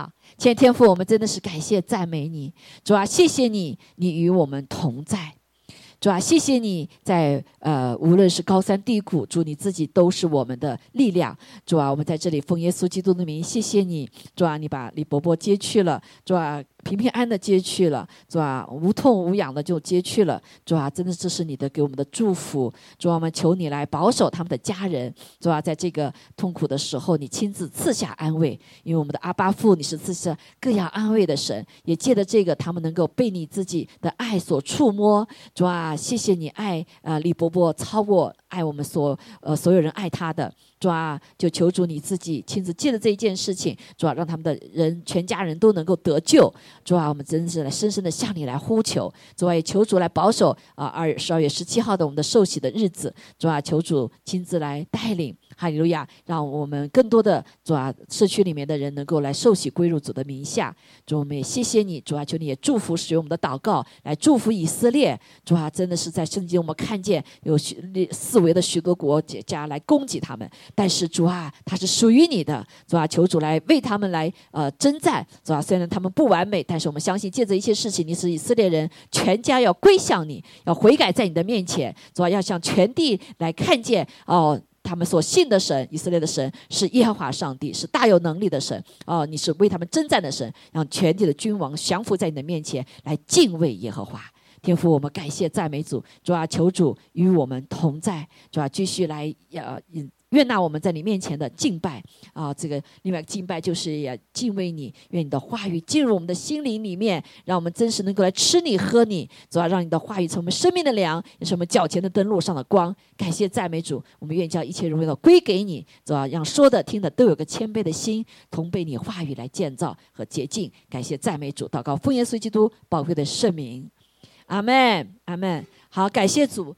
啊，亲爱的天父，我们真的是感谢赞美你，主啊，谢谢你，你与我们同在。主啊，谢谢你在呃，无论是高山低谷，主你自己都是我们的力量。主啊，我们在这里奉耶稣基督的名，谢谢你。主啊，你把李伯伯接去了。主啊。平平安的接去了，是吧？无痛无痒的就接去了，是吧？真的这是你的给我们的祝福，主啊，我们求你来保守他们的家人，是吧？在这个痛苦的时候，你亲自赐下安慰，因为我们的阿巴父，你是赐下各样安慰的神，也借着这个，他们能够被你自己的爱所触摸，主啊，谢谢你爱啊李伯伯超过爱我们所呃所有人爱他的。主啊，就求主你自己亲自借着这一件事情，主啊，让他们的人全家人都能够得救。主啊，我们真是来深深的向你来呼求。主啊，也求主来保守啊，二十二月十七号的我们的受洗的日子。主啊，求主亲自来带领。哈利路亚！让我们更多的主啊，社区里面的人能够来受洗归入主的名下。主，我们也谢谢你，主啊，求你也祝福使用我们的祷告来祝福以色列。主啊，真的是在圣经我们看见有许四维的许多国家来攻击他们，但是主啊，他是属于你的。主啊，求主来为他们来呃征战。主啊，虽然他们不完美，但是我们相信借着一些事情，你是以色列人全家要归向你，要悔改在你的面前。主啊，要向全地来看见哦。他们所信的神，以色列的神是耶和华上帝，是大有能力的神。哦，你是为他们征战的神，让全体的君王降服在你的面前，来敬畏耶和华。天父，我们感谢赞美主，主啊，求主与我们同在，主啊，继续来要嗯。愿纳我们在你面前的敬拜啊，这个另外敬拜就是也敬畏你，愿你的话语进入我们的心灵里面，让我们真实能够来吃你喝你，主要让你的话语成我们生命的粮，也是我们脚前的灯路上的光。感谢赞美主，我们愿将一切荣耀归给你，主要让说的听的都有个谦卑的心，同被你话语来建造和洁净。感谢赞美主，祷告奉耶稣基督宝贵的圣名，阿门，阿门。好，感谢主。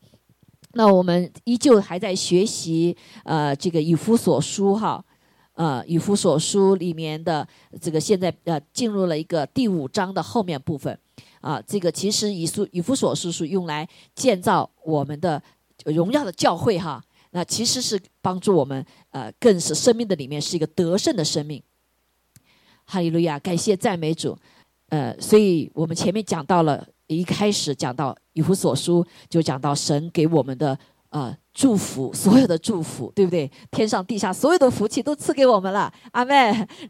那我们依旧还在学习，呃，这个以弗所书哈，呃，以弗所书里面的这个现在呃进入了一个第五章的后面部分，啊，这个其实以书以弗所书是用来建造我们的荣耀的教会哈，那其实是帮助我们呃更是生命的里面是一个得胜的生命，哈利路亚，感谢赞美主，呃，所以我们前面讲到了。一开始讲到以弗所书，就讲到神给我们的呃祝福，所有的祝福，对不对？天上地下所有的福气都赐给我们了，阿妹，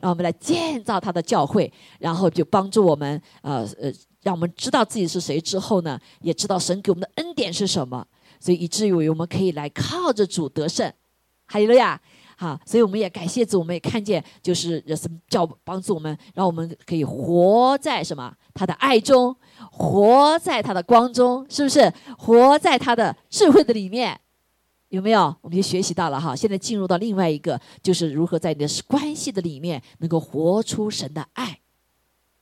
让我们来建造他的教会，然后就帮助我们呃呃，让我们知道自己是谁之后呢，也知道神给我们的恩典是什么，所以以至于我们可以来靠着主得胜，哈利路亚。好，所以我们也感谢主，我们也看见就是什么叫帮助我们，让我们可以活在什么他的爱中。活在他的光中，是不是？活在他的智慧的里面，有没有？我们就学习到了哈。现在进入到另外一个，就是如何在你的关系的里面，能够活出神的爱。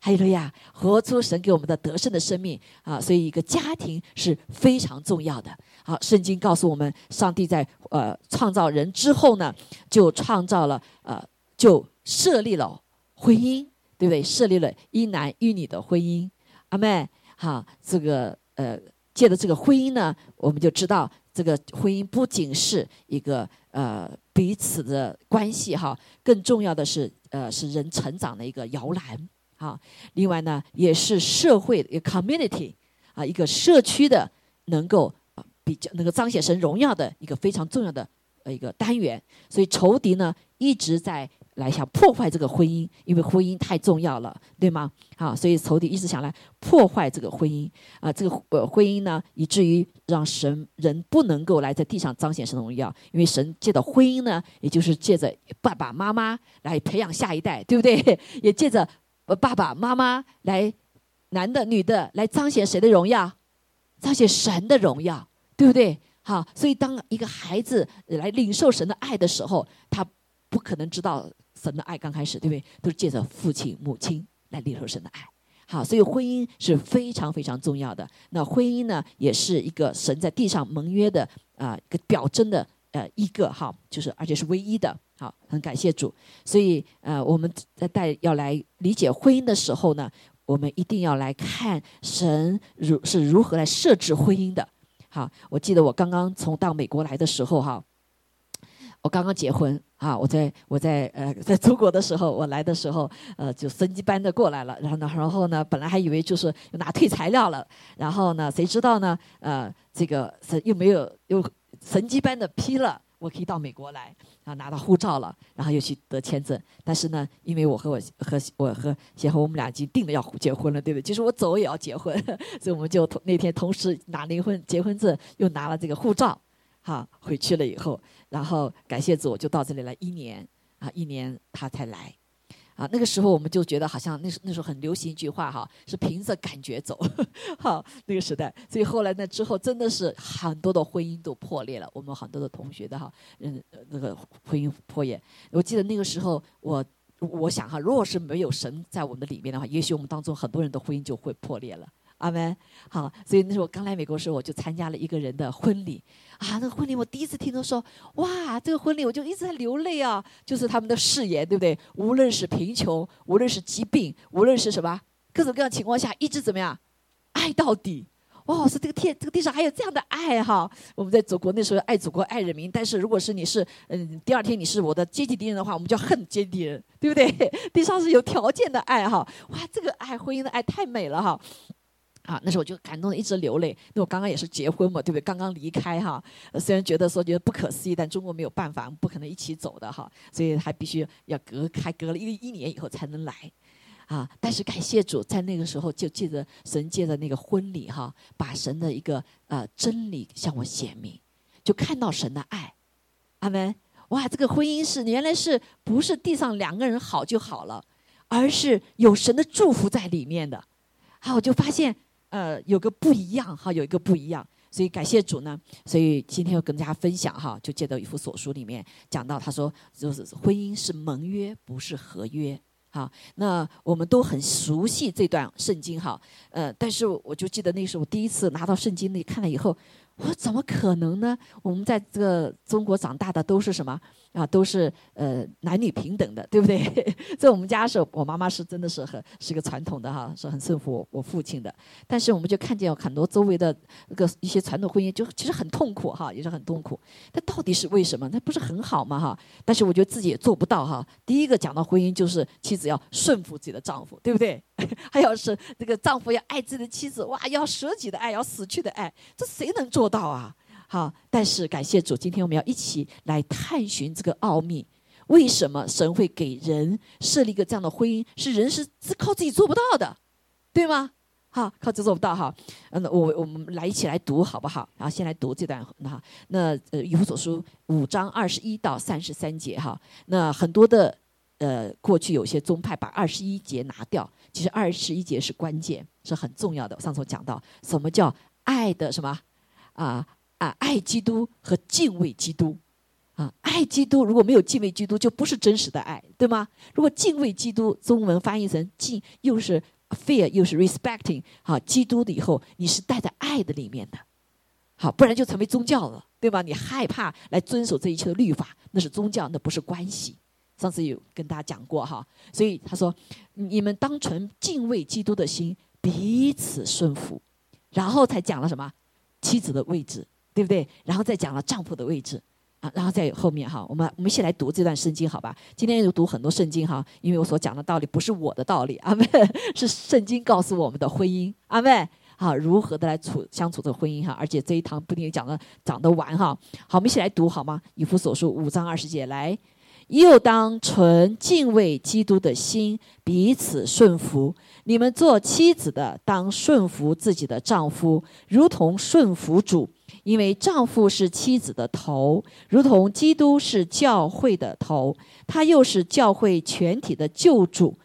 还有了呀，活出神给我们的得胜的生命啊！所以一个家庭是非常重要的。好，圣经告诉我们，上帝在呃创造人之后呢，就创造了呃，就设立了婚姻，对不对？设立了一男一女的婚姻。阿妹，好，这个呃，借着这个婚姻呢，我们就知道，这个婚姻不仅是一个呃彼此的关系哈，更重要的是呃是人成长的一个摇篮哈。另外呢，也是社会一个 community 啊，一个社区的能够比较能够彰显神荣耀的一个非常重要的呃一个单元。所以仇敌呢一直在。来想破坏这个婚姻，因为婚姻太重要了，对吗？啊，所以仇敌一直想来破坏这个婚姻啊，这个呃婚姻呢，以至于让神人不能够来在地上彰显神的荣耀，因为神借着婚姻呢，也就是借着爸爸妈妈来培养下一代，对不对？也借着爸爸妈妈来男的女的来彰显谁的荣耀？彰显神的荣耀，对不对？好，所以当一个孩子来领受神的爱的时候，他不可能知道。神的爱刚开始，对不对？都是借着父亲、母亲来领受神的爱。好，所以婚姻是非常非常重要的。那婚姻呢，也是一个神在地上盟约的啊一个表征的呃一个哈，就是而且是唯一的。好，很感谢主。所以呃，我们在带要来理解婚姻的时候呢，我们一定要来看神如是如何来设置婚姻的。好，我记得我刚刚从到美国来的时候哈。我刚刚结婚啊，我在我在呃在中国的时候，我来的时候，呃就神机般的过来了，然后呢，然后呢，本来还以为就是拿退材料了，然后呢，谁知道呢？呃，这个是又没有又神机般的批了，我可以到美国来，拿到护照了，然后又去得签证。但是呢，因为我和我和我和先和我们俩已经定了要结婚了，对不对？就是我走也要结婚，所以我们就同那天同时拿离婚结婚证，又拿了这个护照。哈，回去了以后，然后感谢主，就到这里来一年啊，一年他才来，啊，那个时候我们就觉得好像那时那时候很流行一句话哈，是凭着感觉走，好那个时代，所以后来呢之后真的是很多的婚姻都破裂了，我们很多的同学的哈，嗯，那个婚姻破裂，我记得那个时候我我想哈，如果是没有神在我们的里面的话，也许我们当中很多人的婚姻就会破裂了。阿门，好，所以那时候我刚来美国的时候，我就参加了一个人的婚礼，啊，那个婚礼我第一次听到说，哇，这个婚礼我就一直在流泪啊，就是他们的誓言，对不对？无论是贫穷，无论是疾病，无论是什么各种各样情况下，一直怎么样，爱到底。哇，是这个天，这个地上还有这样的爱哈。我们在祖国那时候爱祖国爱人民，但是如果是你是嗯，第二天你是我的阶级敌人的话，我们就要恨阶级敌人，对不对？地上是有条件的爱哈，哇，这个爱婚姻的爱太美了哈。啊，那时候我就感动的一直流泪。那我刚刚也是结婚嘛，对不对？刚刚离开哈，虽然觉得说觉得不可思议，但中国没有办法，不可能一起走的哈，所以还必须要隔开，隔了一一年以后才能来，啊！但是感谢主，在那个时候就借着神借着那个婚礼哈，把神的一个呃真理向我显明，就看到神的爱，阿门！哇，这个婚姻是原来是不是地上两个人好就好了，而是有神的祝福在里面的，好，我就发现。呃，有个不一样哈，有一个不一样，所以感谢主呢。所以今天要跟大家分享哈，就借到一幅所书里面讲到，他说就是婚姻是盟约，不是合约。好，那我们都很熟悉这段圣经哈，呃，但是我就记得那时候第一次拿到圣经那看了以后，我说怎么可能呢？我们在这个中国长大的都是什么？啊，都是呃男女平等的，对不对？在我们家是，我妈妈是真的是很是个传统的哈，是很顺服我我父亲的。但是我们就看见有很多周围的那个一些传统婚姻，就其实很痛苦哈，也是很痛苦。那到底是为什么？那不是很好吗哈？但是我觉得自己也做不到哈。第一个讲到婚姻，就是妻子要顺服自己的丈夫，对不对？还要是这个丈夫要爱自己的妻子，哇，要舍己的爱，要死去的爱，这谁能做到啊？好，但是感谢主，今天我们要一起来探寻这个奥秘：为什么神会给人设立一个这样的婚姻？是人是是靠自己做不到的，对吗？好，靠自己做不到哈。嗯，我我们来一起来读好不好？然后先来读这段哈。那呃，以弗所书五章二十一到三十三节哈。那很多的呃，过去有些宗派把二十一节拿掉，其实二十一节是关键，是很重要的。上次我讲到什么叫爱的什么啊？啊，爱基督和敬畏基督，啊，爱基督如果没有敬畏基督，就不是真实的爱，对吗？如果敬畏基督，中文翻译成敬，又是 fear，又是 respecting，好，基督的以后，你是带在爱的里面的，好，不然就成为宗教了，对吧？你害怕来遵守这一切的律法，那是宗教，那不是关系。上次有跟大家讲过哈，所以他说，你们当存敬畏基督的心，彼此顺服，然后才讲了什么妻子的位置。对不对？然后再讲了丈夫的位置，啊，然后在后面哈，我们我们一起来读这段圣经，好吧？今天又读很多圣经哈，因为我所讲的道理不是我的道理，阿妹 是圣经告诉我们的婚姻，阿妹好，如何的来处相处这个婚姻哈？而且这一堂不一定讲的讲得完哈。好，我们一起来读好吗？以弗所书五章二十节，来，又当存敬畏基督的心，彼此顺服。你们做妻子的，当顺服自己的丈夫，如同顺服主。因为丈夫是妻子的头，如同基督是教会的头，他又是教会全体的救主。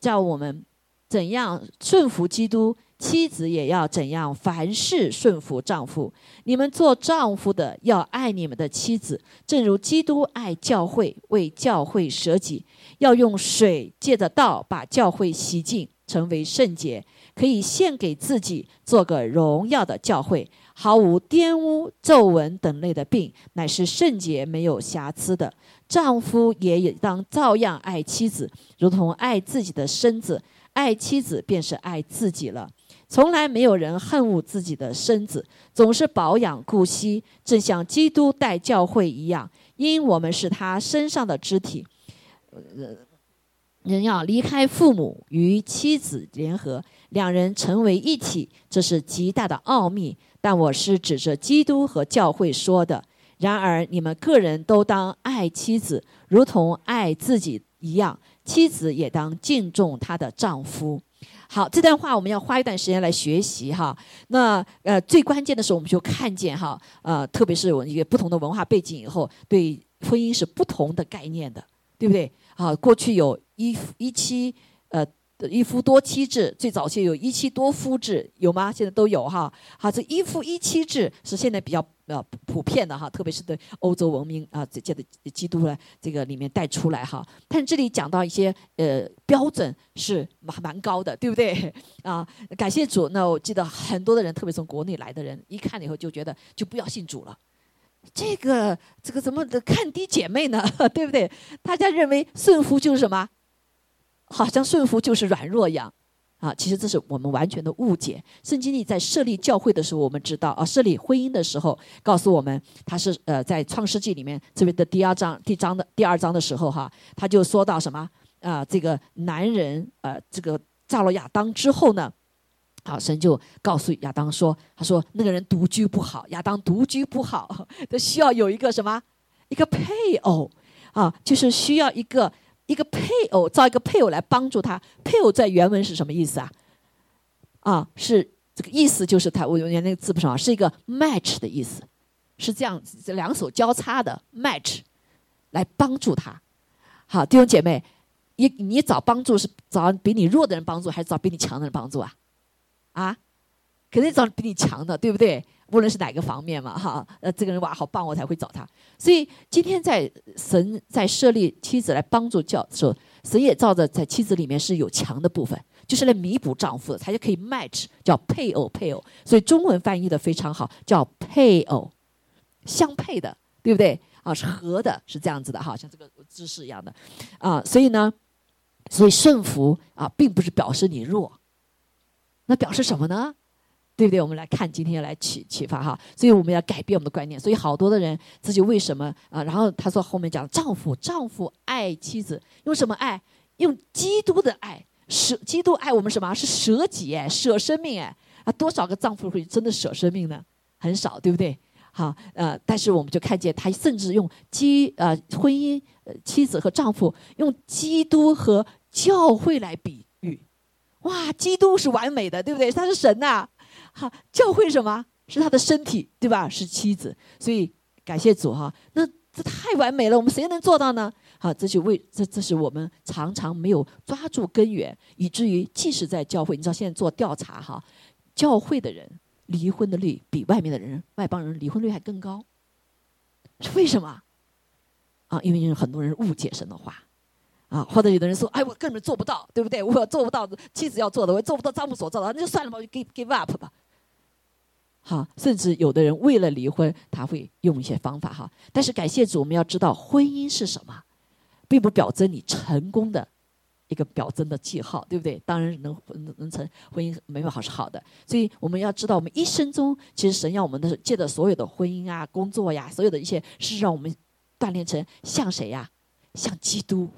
叫我们怎样顺服基督，妻子也要怎样凡事顺服丈夫。你们做丈夫的要爱你们的妻子，正如基督爱教会，为教会舍己，要用水借着道把教会洗净，成为圣洁，可以献给自己，做个荣耀的教会。毫无玷污、皱纹等类的病，乃是圣洁、没有瑕疵的。丈夫也当照样爱妻子，如同爱自己的身子。爱妻子便是爱自己了。从来没有人恨恶自己的身子，总是保养顾惜，正像基督待教会一样，因我们是他身上的肢体。呃，人要离开父母与妻子联合，两人成为一体，这是极大的奥秘。但我是指着基督和教会说的。然而，你们个人都当爱妻子，如同爱自己一样；妻子也当敬重她的丈夫。好，这段话我们要花一段时间来学习哈。那呃，最关键的是，我们就看见哈，呃，特别是我一个不同的文化背景以后，对婚姻是不同的概念的，对不对？啊，过去有一一妻呃一夫多妻制，最早期有一妻多夫制，有吗？现在都有哈。好，这一夫一妻制是现在比较呃普遍的哈，特别是对欧洲文明啊这这的基督呢这个里面带出来哈。但这里讲到一些呃标准是蛮蛮高的，对不对？啊，感谢主。那我记得很多的人，特别从国内来的人，一看了以后就觉得就不要信主了。这个这个怎么的看低姐妹呢？对不对？大家认为顺服就是什么？好像顺服就是软弱一样啊！其实这是我们完全的误解。圣经里在设立教会的时候，我们知道啊，设立婚姻的时候，告诉我们他是呃，在创世纪里面这边的第二章第章的第二章的时候哈，他就说到什么啊？这个男人呃，这个造了亚当之后呢？好，神就告诉亚当说：“他说那个人独居不好，亚当独居不好，他需要有一个什么，一个配偶啊，就是需要一个一个配偶，造一个配偶来帮助他。配偶在原文是什么意思啊？啊，是这个意思，就是他我原来那个字不上，是一个 match 的意思，是这样子，这两手交叉的 match 来帮助他。好，弟兄姐妹，你你找帮助是找比你弱的人帮助，还是找比你强的人帮助啊？”啊，肯定找比你强的，对不对？无论是哪个方面嘛，哈，呃，这个人哇，好棒，我才会找他。所以今天在神在设立妻子来帮助教时候，神也照着在妻子里面是有强的部分，就是来弥补丈夫的，他就可以 match 叫配偶配偶。所以中文翻译的非常好，叫配偶相配的，对不对？啊，是合的，是这样子的哈，像这个姿势一样的啊。所以呢，所以顺服啊，并不是表示你弱。那表示什么呢？对不对？我们来看今天要来启启发哈，所以我们要改变我们的观念。所以好多的人自己为什么啊？然后他说后面讲丈夫，丈夫爱妻子，用什么爱？用基督的爱，舍基督爱我们什么？是舍己哎，舍生命哎啊！多少个丈夫会真的舍生命呢？很少，对不对？好呃，但是我们就看见他甚至用基呃婚姻妻子和丈夫用基督和教会来比。哇，基督是完美的，对不对？他是神呐，好，教会什么？是他的身体，对吧？是妻子，所以感谢主哈。那这太完美了，我们谁能做到呢？好，这就为这这是我们常常没有抓住根源，以至于即使在教会，你知道现在做调查哈，教会的人离婚的率比外面的人外邦人离婚率还更高，是为什么？啊，因为很多人误解神的话。啊，或者有的人说，哎，我根本做不到，对不对？我做不到，妻子要做的，我做不到丈夫所做的，那就算了吧，就 give give up 吧。好，甚至有的人为了离婚，他会用一些方法哈。但是感谢主，我们要知道婚姻是什么，并不表征你成功的一个表征的记号，对不对？当然能能能成婚姻美好是好的，所以我们要知道，我们一生中其实神要我们的借着所有的婚姻啊、工作呀，所有的一些是让我们锻炼成像谁呀？像基督。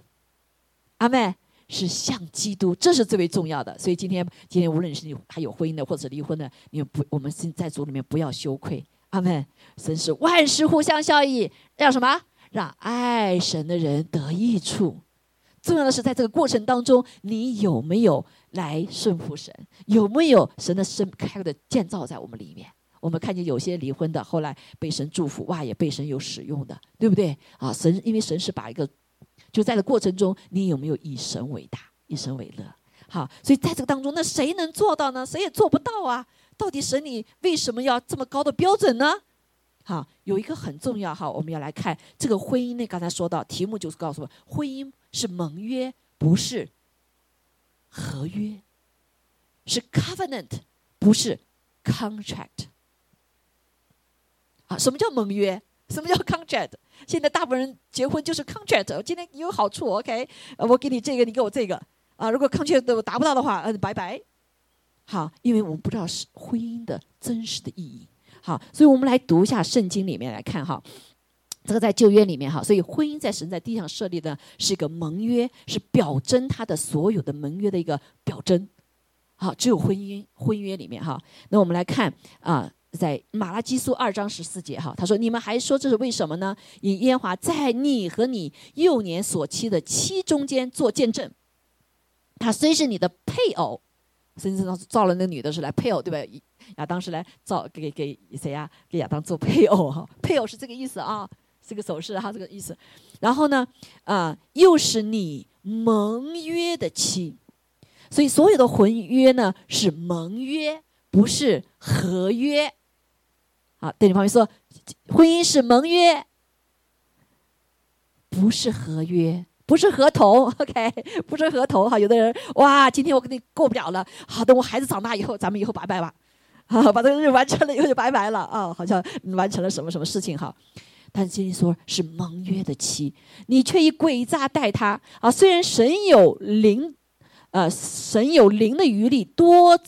阿妹是像基督，这是最为重要的。所以今天，今天无论是你还有婚姻的，或者离婚的，你不，我们现在组里面不要羞愧。阿妹，神是万事互相效益，让什么？让爱神的人得益处。重要的是，在这个过程当中，你有没有来顺服神？有没有神的生开的建造在我们里面？我们看见有些离婚的，后来被神祝福，哇，也被神有使用的，对不对？啊，神因为神是把一个。就在这过程中，你有没有以神为大，以神为乐？好，所以在这个当中，那谁能做到呢？谁也做不到啊！到底神你为什么要这么高的标准呢？好，有一个很重要哈，我们要来看这个婚姻呢。刚才说到题目就是告诉我，婚姻是盟约，不是合约，是 covenant，不是 contract。啊，什么叫盟约？什么叫 contract？现在大部分人结婚就是 contract。今天有好处，OK？我给你这个，你给我这个啊。如果 contract 都达不到的话，嗯，拜拜。好，因为我们不知道是婚姻的真实的意义。好，所以我们来读一下圣经里面来看哈。这个在旧约里面哈，所以婚姻在神在地上设立的是一个盟约，是表征他的所有的盟约的一个表征。好，只有婚姻婚约里面哈。那我们来看啊，在马拉基书二章十四节哈，他说：“你们还说这是为什么呢？以耶和华在你和你幼年所妻的妻中间做见证，他虽是你的配偶，甚至当造了那女的是来配偶，对吧？亚当是来造给给谁呀？给亚当做配偶哈，配偶是这个意思啊。”这个手势哈，这个意思。然后呢，啊，又是你盟约的妻，所以所有的婚约呢是盟约，不是合约。好，对你方面说，婚姻是盟约，不是合约，不是合同。OK，不是合同哈。有的人哇，今天我跟你过不了了，好，等我孩子长大以后，咱们以后拜拜吧。啊，把这个日完成了以后就拜拜了啊，好像完成了什么什么事情哈。但是今天说是盟约的妻，你却以诡诈待他啊！虽然神有灵，呃，神有灵的余力，多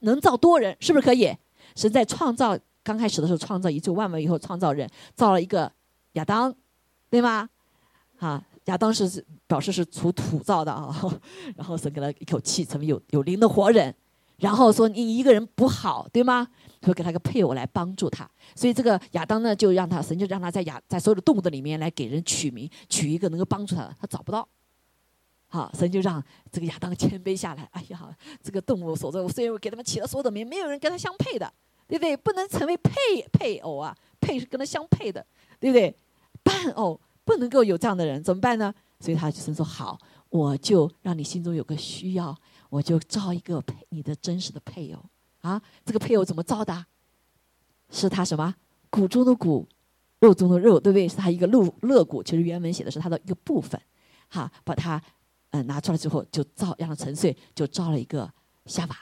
能造多人，是不是可以？神在创造刚开始的时候创造宇宙万物以后，创造人，造了一个亚当，对吗？啊，亚当是表示是从土造的啊，然后神给他一口气，成为有有灵的活人。然后说你一个人不好，对吗？会给他个配偶来帮助他。所以这个亚当呢，就让他神就让他在亚在所有的动物的里面来给人取名，取一个能够帮助他的。他找不到，好，神就让这个亚当谦卑下来。哎呀，这个动物所在，虽然我给他们起了所有的名，没有人跟他相配的，对不对？不能成为配配偶啊，配是跟他相配的，对不对？伴偶不能够有这样的人，怎么办呢？所以他就说好，我就让你心中有个需要。我就造一个配你的真实的配偶啊！这个配偶怎么造的？是他什么骨中的骨，肉中的肉，对不对？是他一个肋肋骨。其实原文写的是他的一个部分，哈，把它嗯拿出来之后就造，让他沉睡，就造了一个夏娃，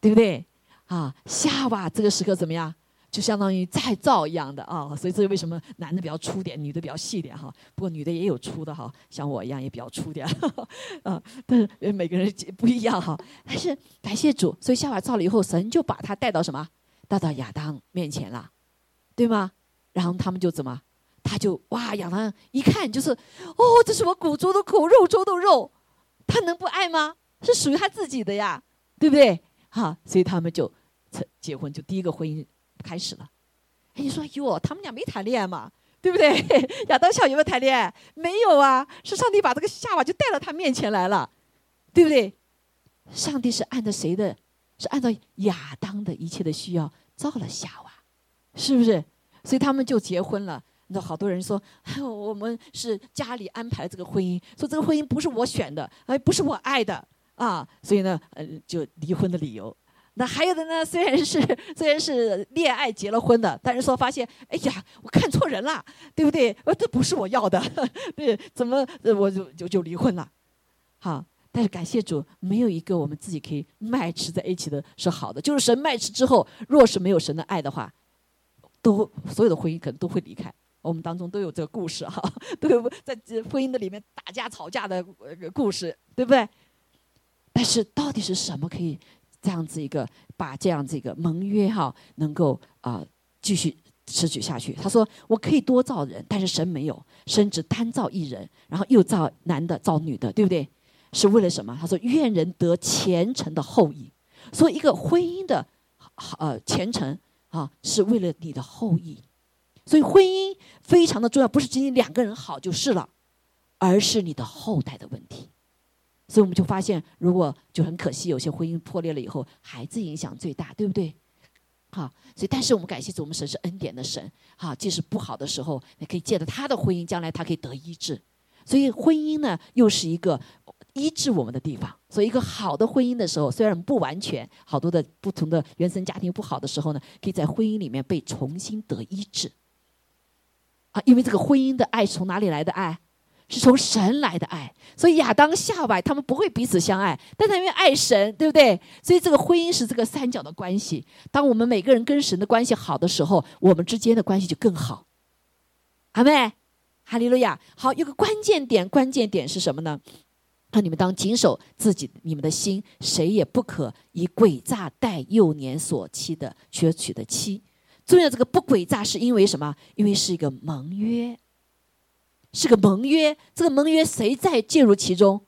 对不对？啊，夏娃这个时刻怎么样？就相当于再造一样的啊，所以这是为什么男的比较粗点，女的比较细点哈。不过女的也有粗的哈，像我一样也比较粗点 啊。但是每个人不一样哈。但是感谢主，所以夏娃造了以后，神就把他带到什么？带到亚当面前了，对吗？然后他们就怎么？他就哇，亚当一看就是，哦，这是我骨中的骨，肉中的肉，他能不爱吗？是属于他自己的呀，对不对？哈，所以他们就成结婚，就第一个婚姻。开始了，哎，你说哟，他们俩没谈恋爱嘛，对不对？亚当夏有没有谈恋爱？没有啊，是上帝把这个夏娃就带到他面前来了，对不对？上帝是按照谁的？是按照亚当的一切的需要造了夏娃，是不是？所以他们就结婚了。那好多人说，哎，我们是家里安排这个婚姻，说这个婚姻不是我选的，哎，不是我爱的啊，所以呢，呃，就离婚的理由。那还有的呢？虽然是虽然是恋爱结了婚的，但是说发现，哎呀，我看错人了，对不对？呃，这不是我要的，对，怎么我就就就离婚了？好，但是感谢主，没有一个我们自己可以卖吃在一起的是好的。就是神卖吃之后，若是没有神的爱的话，都所有的婚姻可能都会离开。我们当中都有这个故事哈，都有在婚姻的里面打架吵架的故事，对不对？但是到底是什么可以？这样子一个，把这样子一个盟约哈，能够啊继续持续下去。他说：“我可以多造人，但是神没有，神只单造一人，然后又造男的，造女的，对不对？是为了什么？他说：愿人得虔诚的后裔。所以一个婚姻的呃虔诚啊，是为了你的后裔。所以婚姻非常的重要，不是仅仅两个人好就是了，而是你的后代的问题。”所以我们就发现，如果就很可惜，有些婚姻破裂了以后，孩子影响最大，对不对？好，所以但是我们感谢主，我们神是恩典的神，哈，即使不好的时候，你可以借着他的婚姻，将来他可以得医治。所以婚姻呢，又是一个医治我们的地方。所以一个好的婚姻的时候，虽然不完全，好多的不同的原生家庭不好的时候呢，可以在婚姻里面被重新得医治。啊，因为这个婚姻的爱是从哪里来的爱？是从神来的爱，所以亚当夏娃他们不会彼此相爱，但他因为爱神，对不对？所以这个婚姻是这个三角的关系。当我们每个人跟神的关系好的时候，我们之间的关系就更好。阿妹，哈利路亚。好，有个关键点，关键点是什么呢？那你们当谨守自己你们的心，谁也不可以诡诈待幼年所妻的、缺娶的妻。重要这个不诡诈是因为什么？因为是一个盟约。是个盟约。这个盟约谁在介入其中？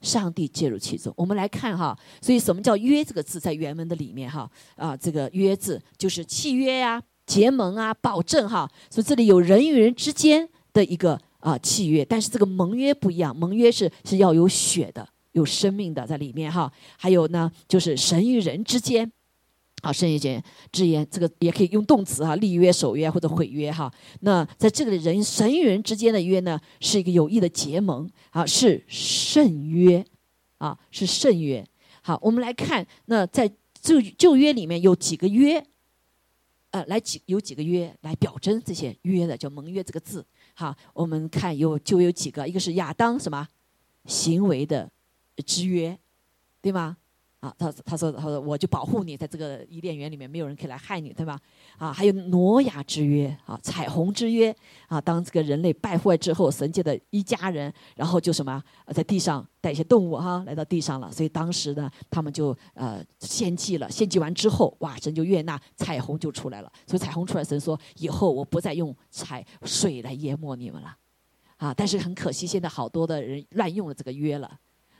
上帝介入其中。我们来看哈，所以什么叫约这个字在原文的里面哈啊，这个约字就是契约呀、结盟啊、保证哈。所以这里有人与人之间的一个啊契约，但是这个盟约不一样，盟约是是要有血的、有生命的在里面哈。还有呢，就是神与人之间。好，圣一节之言，这个也可以用动词啊，立约、守约或者毁约哈。那在这个人神与人之间的约呢，是一个有益的结盟啊，是圣约啊，是圣约。好，我们来看，那在旧旧约里面有几个约，呃，来几有几个约来表征这些约的，叫盟约这个字。好，我们看有就有几个，一个是亚当什么行为的之约，对吗？啊，他他说他说我就保护你，在这个伊甸园里面没有人可以来害你，对吧？啊，还有挪亚之约啊，彩虹之约啊，当这个人类败坏之后，神界的一家人，然后就什么在地上带一些动物哈来到地上了，所以当时呢，他们就呃献祭了，献祭完之后，哇，神就悦纳，彩虹就出来了，所以彩虹出来，神说以后我不再用彩水来淹没你们了，啊，但是很可惜，现在好多的人滥用了这个约了。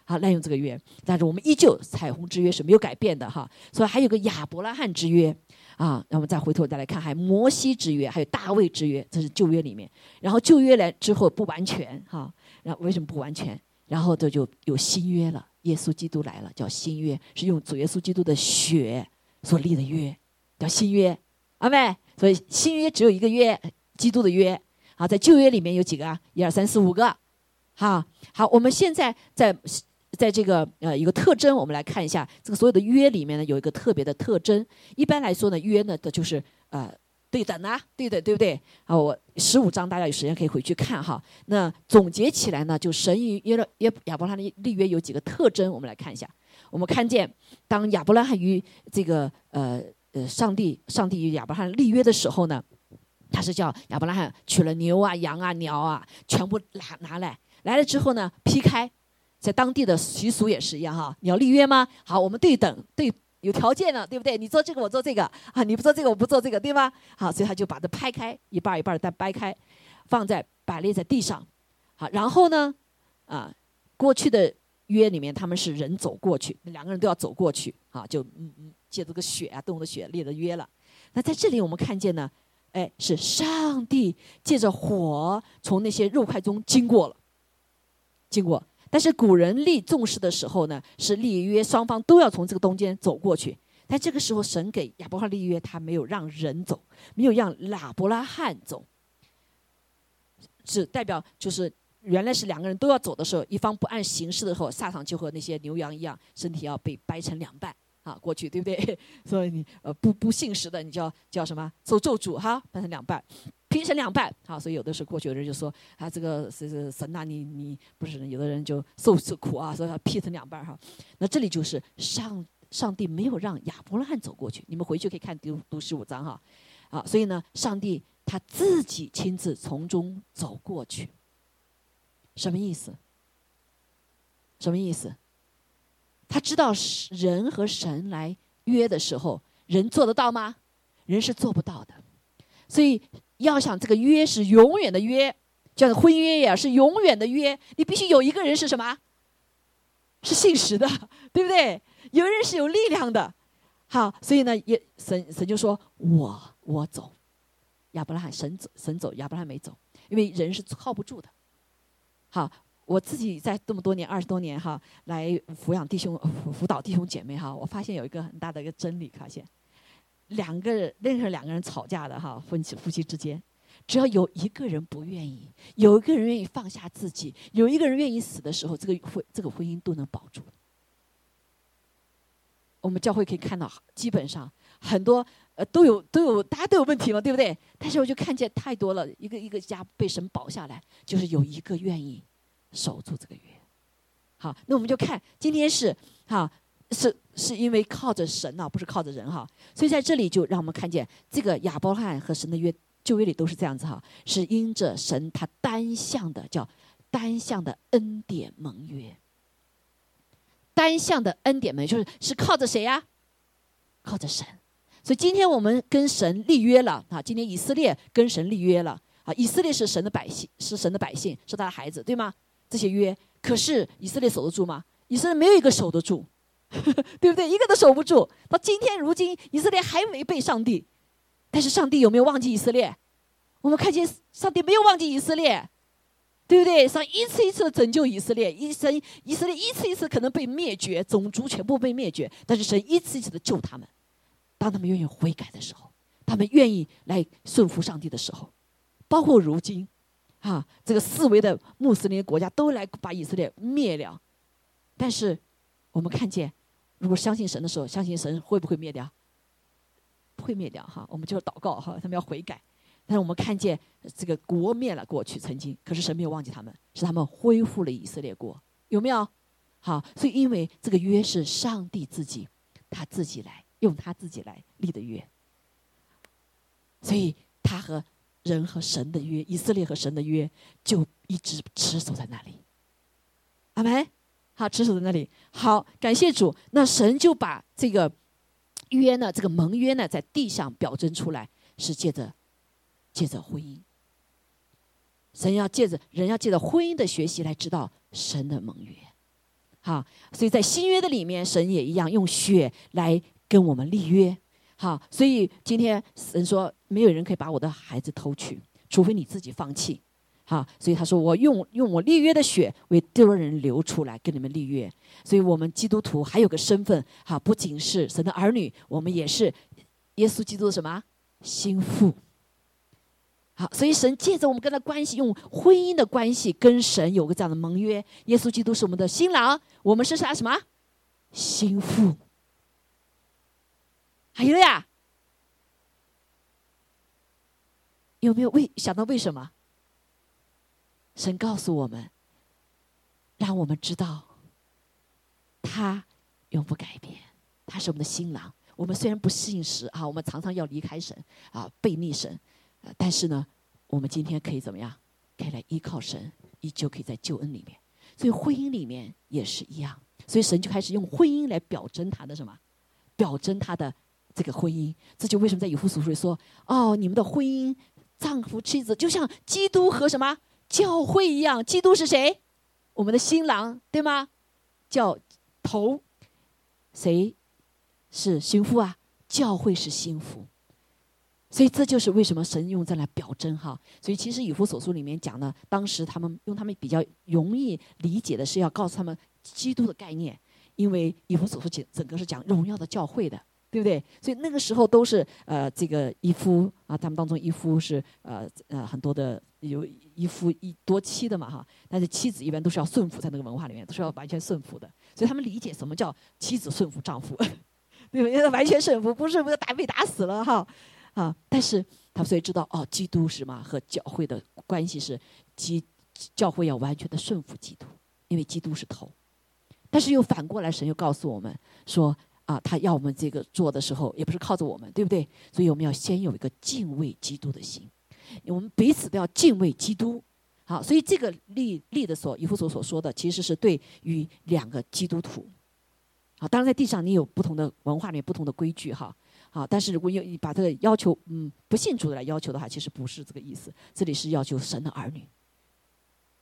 啊，滥用这个约，但是我们依旧彩虹之约是没有改变的哈。所以还有个亚伯拉罕之约啊，那我们再回头再来看，还摩西之约，还有大卫之约，这是旧约里面。然后旧约来之后不完全哈，然后为什么不完全？然后这就有新约了，耶稣基督来了，叫新约，是用主耶稣基督的血所立的约，叫新约。阿妹，所以新约只有一个约，基督的约。好，在旧约里面有几个啊？一二三四五个。好，好，我们现在在。在这个呃一个特征，我们来看一下这个所有的约里面呢，有一个特别的特征。一般来说呢，约呢的就是呃对等啊，对等，对不对？啊，我十五章大家有时间可以回去看哈。那总结起来呢，就神与约了约亚伯拉罕的立约有几个特征，我们来看一下。我们看见当亚伯拉罕与这个呃呃上帝上帝与亚伯拉罕立约的时候呢，他是叫亚伯拉罕取了牛啊羊啊鸟啊，全部拿拿来，来了之后呢劈开。在当地的习俗也是一样哈，你要立约吗？好，我们对等对有条件了，对不对？你做这个，我做这个啊，你不做这个，我不做这个，对吗？好，所以他就把它拍开，一半一半的再掰开，放在摆列在地上。好，然后呢，啊，过去的约里面他们是人走过去，两个人都要走过去啊，就嗯嗯借这个血啊，动物的血立的约了。那在这里我们看见呢，哎，是上帝借着火从那些肉块中经过了，经过。但是古人立重视的时候呢，是立约双方都要从这个中间走过去。但这个时候，神给亚伯拉罕立约，他没有让人走，没有让亚伯拉罕走，是代表就是原来是两个人都要走的时候，一方不按形式的时候，下场就和那些牛羊一样，身体要被掰成两半啊，过去对不对？所以你呃不不信实的，你叫叫什么？受咒诅哈，掰成两半。劈成两半，好，所以有的时候过去有人就说啊，这个是是神呐，你你不是有的人就受受苦啊，所以要劈成两半哈。那这里就是上上帝没有让亚伯拉罕走过去，你们回去可以看读读十五章哈，啊，所以呢，上帝他自己亲自从中走过去，什么意思？什么意思？他知道人和神来约的时候，人做得到吗？人是做不到的，所以。要想这个约是永远的约，叫婚约呀，是永远的约。你必须有一个人是什么？是信实的，对不对？有人是有力量的。好，所以呢，也神神就说：“我我走。”亚伯拉罕神走，神走，亚伯拉罕没走，因为人是靠不住的。好，我自己在这么多年二十多年哈，来抚养弟兄、辅导弟兄姐妹哈，我发现有一个很大的一个真理，发现。两个人任何两个人吵架的哈，夫妻夫妻之间，只要有一个人不愿意，有一个人愿意放下自己，有一个人愿意死的时候，这个婚这个婚姻都能保住。我们教会可以看到，基本上很多呃都有都有大家都有问题嘛，对不对？但是我就看见太多了，一个一个家被神保下来，就是有一个愿意守住这个约。好，那我们就看今天是哈。是是因为靠着神呐，不是靠着人哈，所以在这里就让我们看见这个亚伯拉罕和神的约，旧约里都是这样子哈，是因着神他单向的叫单向的恩典盟约，单向的恩典盟就是是靠着谁呀？靠着神，所以今天我们跟神立约了啊，今天以色列跟神立约了啊，以色列是神的百姓，是神的百姓，是他的孩子，对吗？这些约，可是以色列守得住吗？以色列没有一个守得住，对不对？一个都守不住。到今天如今，以色列还违背上帝，但是上帝有没有忘记以色列？我们看见上帝没有忘记以色列，对不对？上一次一次的拯救以色列，一生以色列一次一次可能被灭绝，种族全部被灭绝，但是神一次一次的救他们。当他们愿意悔改的时候，他们愿意来顺服上帝的时候。包括如今，啊，这个四维的穆斯林国家都来把以色列灭了，但是我们看见，如果相信神的时候，相信神会不会灭掉？不会灭掉哈，我们就要祷告哈，他们要悔改。但是我们看见这个国灭了过去曾经，可是神没有忘记他们，是他们恢复了以色列国，有没有？好，所以因为这个约是上帝自己，他自己来用他自己来立的约，所以他和。人和神的约，以色列和神的约就一直持守在那里。阿门。好，持守在那里。好，感谢主。那神就把这个约呢，这个盟约呢，在地上表征出来，是借着借着婚姻。神要借着人要借着婚姻的学习来知道神的盟约。好，所以在新约的里面，神也一样用血来跟我们立约。好，所以今天神说，没有人可以把我的孩子偷去，除非你自己放弃。好，所以他说，我用用我立约的血为多人流出来，跟你们立约。所以我们基督徒还有个身份，哈，不仅是神的儿女，我们也是耶稣基督的什么心腹。好，所以神借着我们跟他关系，用婚姻的关系跟神有个这样的盟约。耶稣基督是我们的新郎，我们是啥什么心腹。还有呀？有没有为想到为什么？神告诉我们，让我们知道，他永不改变，他是我们的新郎。我们虽然不信时啊，我们常常要离开神啊，背逆神，但是呢，我们今天可以怎么样？可以来依靠神，依旧可以在救恩里面。所以婚姻里面也是一样，所以神就开始用婚姻来表征他的什么？表征他的。这个婚姻，这就为什么在以弗所书里说：“哦，你们的婚姻，丈夫妻子就像基督和什么教会一样。基督是谁？我们的新郎，对吗？叫头，谁是心腹啊？教会是心腹。所以这就是为什么神用这来表征哈。所以其实以弗所书里面讲的，当时他们用他们比较容易理解的是要告诉他们基督的概念，因为以弗所书整整个是讲荣耀的教会的。”对不对？所以那个时候都是呃，这个一夫啊，他们当中一夫是呃呃很多的有一夫一多妻的嘛哈。但是妻子一般都是要顺服，在那个文化里面都是要完全顺服的。所以他们理解什么叫妻子顺服丈夫，对不对？完全顺服不是不是打被打死了哈啊！但是他们所以知道哦，基督是嘛和教会的关系是基教会要完全的顺服基督，因为基督是头。但是又反过来，神又告诉我们说。啊，他要我们这个做的时候，也不是靠着我们，对不对？所以我们要先有一个敬畏基督的心，我们彼此都要敬畏基督。好，所以这个立立的所以弗所所说的，其实是对于两个基督徒。好，当然在地上你有不同的文化里面不同的规矩哈。好，但是如果要把这个要求，嗯，不信主的来要求的话，其实不是这个意思。这里是要求神的儿女。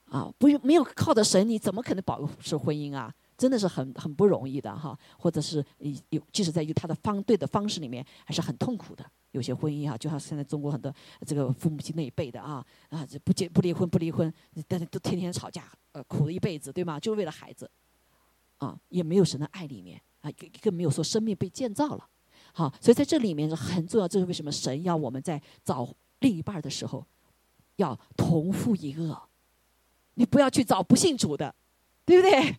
啊，不用没有靠着神，你怎么可能保持婚姻啊？真的是很很不容易的哈，或者是有即使在于他的方对的方式里面，还是很痛苦的。有些婚姻哈，就像现在中国很多这个父母亲那一辈的啊啊，这不结不离婚不离婚，但是都天天吵架，呃，苦了一辈子，对吗？就为了孩子，啊，也没有神的爱里面啊，更更没有说生命被建造了。好，所以在这里面是很重要。这是为什么神要我们在找另一半的时候，要同父异恶，你不要去找不信主的，对不对？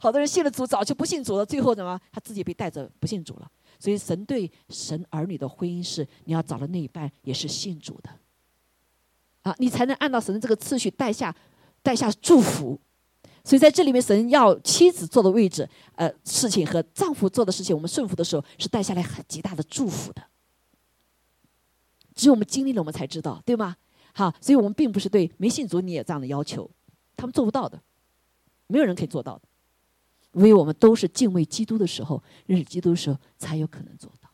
好多人信了主，早就不信主了。最后怎么？他自己被带着不信主了。所以神对神儿女的婚姻是，你要找的那一半也是信主的，啊，你才能按照神的这个次序带下带下祝福。所以在这里面，神要妻子做的位置，呃，事情和丈夫做的事情，我们顺服的时候，是带下来很极大的祝福的。只有我们经历了，我们才知道，对吗？好，所以我们并不是对没信主你也这样的要求，他们做不到的，没有人可以做到的。因为我们都是敬畏基督的时候，认识基督的时候，才有可能做到。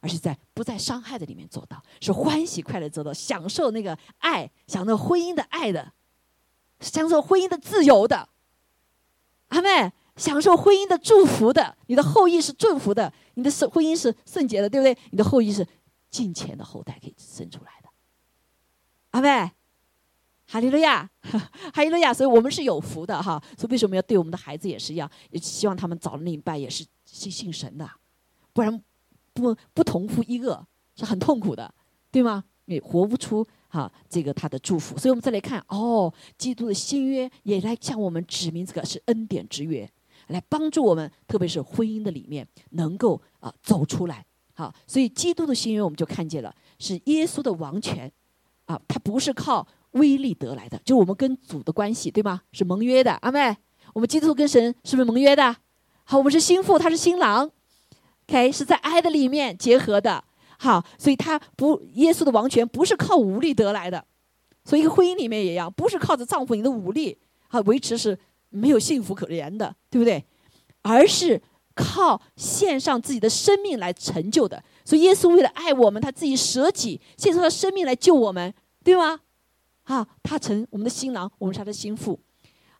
而是在不在伤害的里面做到，是欢喜快乐做到，享受那个爱，享受婚姻的爱的，享受婚姻的自由的，阿妹，享受婚姻的祝福的，你的后裔是祝福的，你的圣婚姻是圣洁的，对不对？你的后裔是金钱的后代可以生出来的，阿妹。哈利路亚，哈利路亚！所以我们是有福的哈。所以为什么要对我们的孩子也是一样？也希望他们早明白，也是信信神的，不然不不同父异恶是很痛苦的，对吗？你活不出哈这个他的祝福。所以我们再来看哦，基督的新约也来向我们指明这个是恩典之约，来帮助我们，特别是婚姻的里面能够啊走出来。好，所以基督的新约我们就看见了，是耶稣的王权啊，他不是靠。威力得来的，就是我们跟主的关系，对吗？是盟约的，阿妹。我们基督徒跟神是不是盟约的？好，我们是新妇，他是新郎，OK，是在爱的里面结合的。好，所以他不，耶稣的王权不是靠武力得来的。所以一个婚姻里面也一样，不是靠着丈夫你的武力啊维持是没有幸福可言的，对不对？而是靠献上自己的生命来成就的。所以耶稣为了爱我们，他自己舍己，献出了生命来救我们，对吗？好，他成我们的新郎，我们是他的心腹。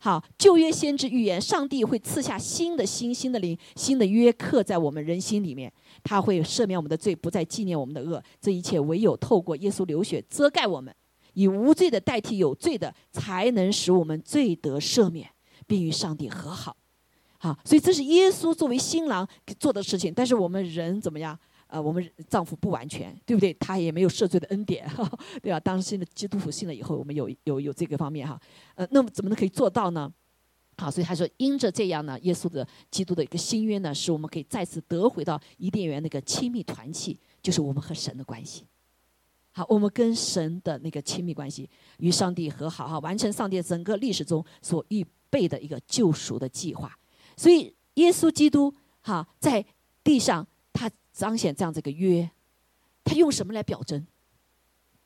好，旧约先知预言，上帝会赐下新的心、新的灵、新的约，刻在我们人心里面。他会赦免我们的罪，不再纪念我们的恶。这一切唯有透过耶稣流血遮盖我们，以无罪的代替有罪的，才能使我们罪得赦免，并与上帝和好。好，所以这是耶稣作为新郎做的事情。但是我们人怎么样？呃，我们丈夫不完全，对不对？他也没有赦罪的恩典，对吧？当信了基督徒信了以后，我们有有有这个方面哈。呃，那么怎么能可以做到呢？好，所以他说，因着这样呢，耶稣的基督的一个新约呢，使我们可以再次得回到伊甸园那个亲密团契，就是我们和神的关系。好，我们跟神的那个亲密关系，与上帝和好哈，完成上帝整个历史中所预备的一个救赎的计划。所以，耶稣基督哈在地上他。彰显这样这个约，他用什么来表征？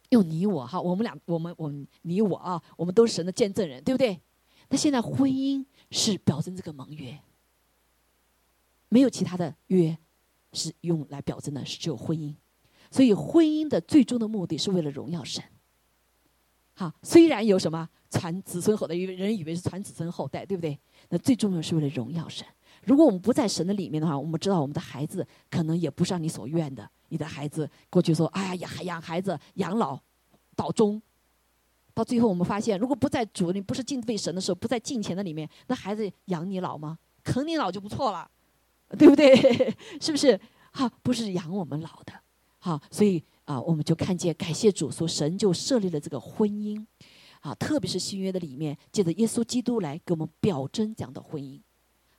用你我哈，我们俩，我们我们你我啊，我们都是神的见证人，对不对？那现在婚姻是表征这个盟约，没有其他的约是用来表征的，是只有婚姻。所以婚姻的最终的目的是为了荣耀神。好，虽然有什么传子孙后代，因为人以为是传子孙后代，对不对？那最重要是为了荣耀神。如果我们不在神的里面的话，我们知道我们的孩子可能也不是你所愿的。你的孩子过去说：“哎呀，养孩子养老到终。”到最后我们发现，如果不在主，你不是敬畏神的时候，不在敬虔的里面，那孩子养你老吗？啃你老就不错了，对不对？是不是？哈，不是养我们老的。好，所以啊，我们就看见感谢主，说神就设立了这个婚姻，啊，特别是新约的里面，借着耶稣基督来给我们表征这样的婚姻。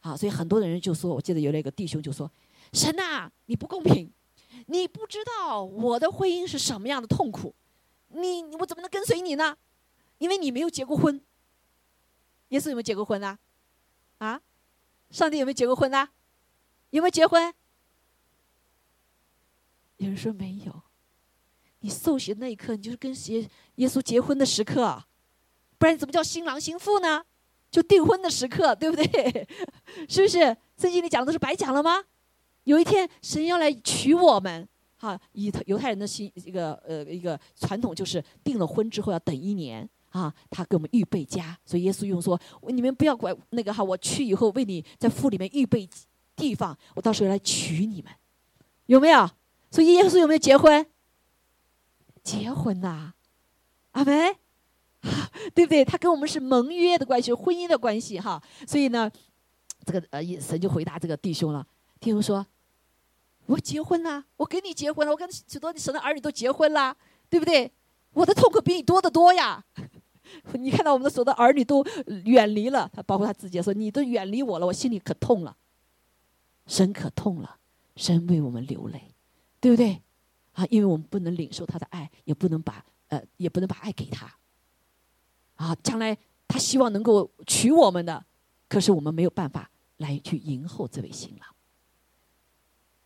好，所以很多的人就说，我记得有那个弟兄就说：“神呐，你不公平，你不知道我的婚姻是什么样的痛苦，你我怎么能跟随你呢？因为你没有结过婚。耶稣有没有结过婚啊？啊，上帝有没有结过婚啊？有没有结婚？有人说没有。你受洗的那一刻，你就是跟耶耶稣结婚的时刻，不然怎么叫新郎新妇呢？”就订婚的时刻，对不对？是不是圣经里讲的都是白讲了吗？有一天神要来娶我们，哈，以犹太人的新一个呃一个传统就是订了婚之后要等一年啊，他给我们预备家，所以耶稣用说你们不要管那个哈，我去以后为你在父里面预备地方，我到时候来娶你们，有没有？所以耶稣有没有结婚？结婚呐，阿门。对不对？他跟我们是盟约的关系，婚姻的关系哈。所以呢，这个呃，神就回答这个弟兄了。弟兄说：“我结婚了，我跟你结婚了，我跟许多神的儿女都结婚了，对不对？我的痛苦比你多得多呀。你看到我们的所有的儿女都远离了，他包括他自己说：你都远离我了，我心里可痛了。神可痛了，神为我们流泪，对不对？啊，因为我们不能领受他的爱，也不能把呃，也不能把爱给他。”啊，将来他希望能够娶我们的，可是我们没有办法来去迎候这位新郎。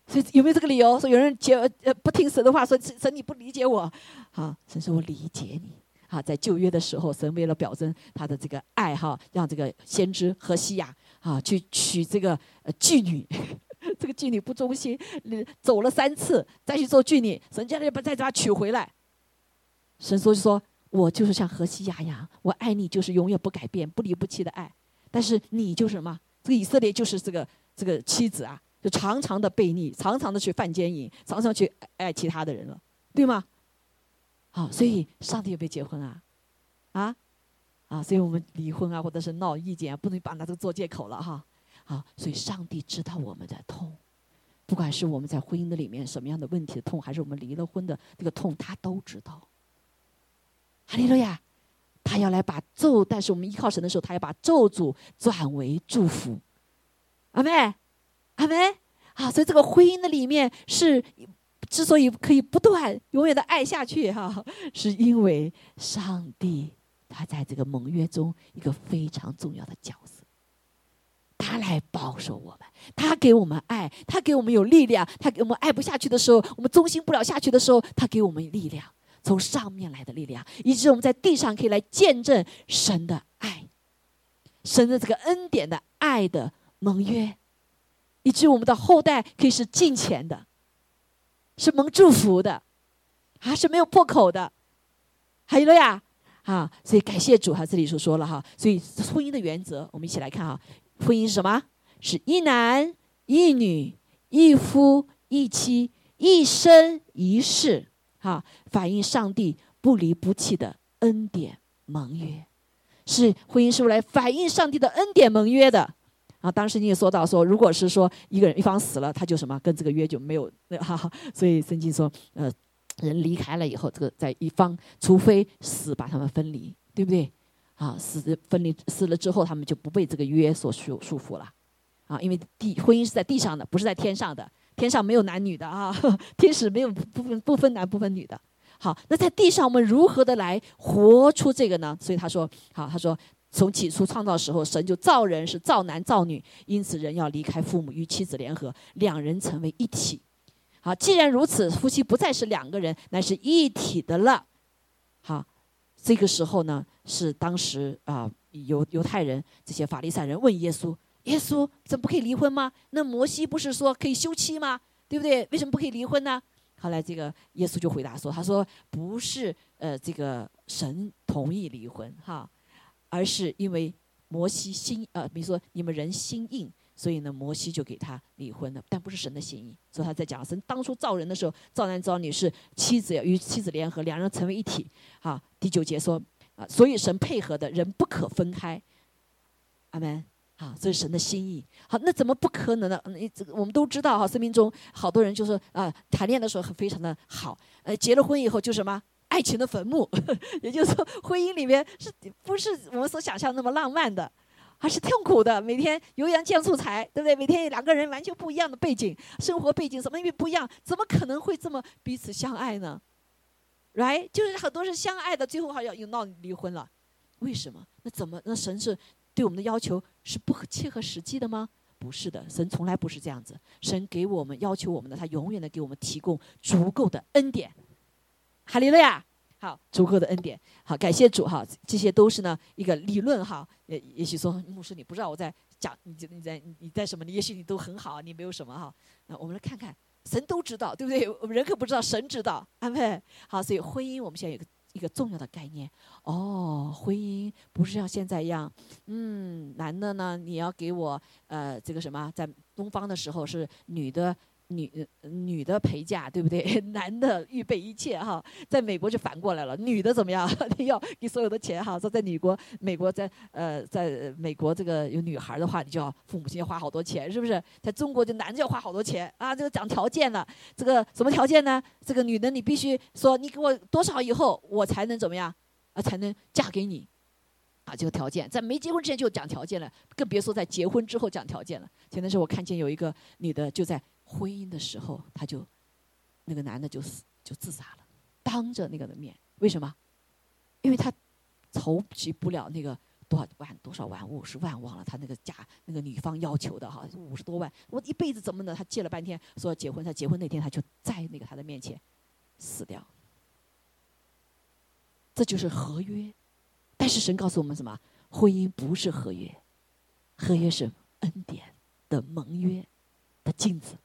所以有没有这个理由？说有人结呃不听神的话，说神你不理解我，好，神说我理解你。好，在旧约的时候，神为了表征他的这个爱哈，让这个先知和西亚啊去娶这个呃妓女，这个妓女不忠心，走了三次再去做妓女，神家就把再把她娶回来。神说就说，我就是像河西亚一样，我爱你就是永远不改变、不离不弃的爱。但是你就是什么？这个以色列就是这个这个妻子啊，就常常的悖逆，常常的去犯奸淫，常常去爱其他的人了，对吗？好，所以上帝有没有结婚啊？啊？啊，所以我们离婚啊，或者是闹意见啊，不能把那个做借口了哈。好，所以上帝知道我们的痛，不管是我们在婚姻的里面什么样的问题的痛，还是我们离了婚的这个痛，他都知道。哈利路亚，他要来把咒，但是我们依靠神的时候，他要把咒诅转为祝福。阿妹，阿妹，啊，所以这个婚姻的里面是之所以可以不断永远的爱下去哈，是因为上帝。他在这个盟约中一个非常重要的角色，他来保守我们，他给我们爱，他给我们有力量，他给我们爱不下去的时候，我们忠心不了下去的时候，他给我们力量，从上面来的力量，以致我们在地上可以来见证神的爱，神的这个恩典的爱的盟约，以致我们的后代可以是敬虔的，是蒙祝福的，啊是没有破口的，还有了呀。啊，所以感谢主哈，这里所说了哈，所以婚姻的原则，我们一起来看哈，婚姻是什么？是一男一女一夫一妻一生一世，哈，反映上帝不离不弃的恩典盟约，是婚姻是用来反映上帝的恩典盟约的。啊，当时你也说到说，如果是说一个人一方死了，他就什么跟这个约就没有那哈，所以圣经说，呃。人离开了以后，这个在一方，除非死把他们分离，对不对？啊，死分离死了之后，他们就不被这个约所束束缚了，啊，因为地婚姻是在地上的，不是在天上的，天上没有男女的啊，天使没有不分不分男不分女的。好，那在地上我们如何的来活出这个呢？所以他说，好，他说从起初创造时候，神就造人是造男造女，因此人要离开父母与妻子联合，两人成为一体。好，既然如此，夫妻不再是两个人，乃是一体的了。好，这个时候呢，是当时啊，犹犹太人这些法利赛人问耶稣：“耶稣，怎么不可以离婚吗？那摩西不是说可以休妻吗？对不对？为什么不可以离婚呢？”后来这个耶稣就回答说：“他说不是呃，这个神同意离婚哈，而是因为摩西心呃，比如说你们人心硬。”所以呢，摩西就给他离婚了，但不是神的心意。所以他在讲，神当初造人的时候，造男造女是妻子要与妻子联合，两人成为一体。好，第九节说啊，所以神配合的人不可分开。阿门。啊，这是神的心意。好，那怎么不可能呢？你这个我们都知道哈，生命中好多人就是啊，谈恋爱的时候很非常的好，呃，结了婚以后就什么爱情的坟墓，也就是说婚姻里面是不是我们所想象那么浪漫的？还是痛苦的，每天油盐酱醋茶，对不对？每天两个人完全不一样的背景、生活背景，什么因为不一样，怎么可能会这么彼此相爱呢？Right？就是很多是相爱的，最后还要又闹离婚了，为什么？那怎么？那神是对我们的要求是不切合实际的吗？不是的，神从来不是这样子。神给我们要求我们的，他永远的给我们提供足够的恩典。哈利路亚。好，足够的恩典。好，感谢主哈，这些都是呢一个理论哈。也也许说牧师，你不知道我在讲，你你在你在什么？你也许你都很好，你没有什么哈。那我们来看看，神都知道，对不对？我们人可不知道，神知道，安排。好，所以婚姻我们现在有个一个重要的概念哦，婚姻不是像现在一样，嗯，男的呢你要给我呃这个什么，在东方的时候是女的。女女的陪嫁，对不对？男的预备一切哈，在美国就反过来了，女的怎么样？你要给所有的钱哈。说在美国，美国在呃，在美国这个有女孩的话，你就要父母亲要花好多钱，是不是？在中国，就男的要花好多钱啊，这个讲条件了。这个什么条件呢？这个女的你必须说，你给我多少以后，我才能怎么样啊？才能嫁给你啊？这个条件，在没结婚之前就讲条件了，更别说在结婚之后讲条件了。前段时间我看见有一个女的就在。婚姻的时候，他就那个男的就死就自杀了，当着那个的面，为什么？因为他筹集不了那个多少万多少万五十万忘了他那个价那个女方要求的哈五十多万，我一辈子怎么能他借了半天说要结婚，他结婚那天他就在那个他的面前死掉，这就是合约。但是神告诉我们什么？婚姻不是合约，合约是恩典的盟约的镜子。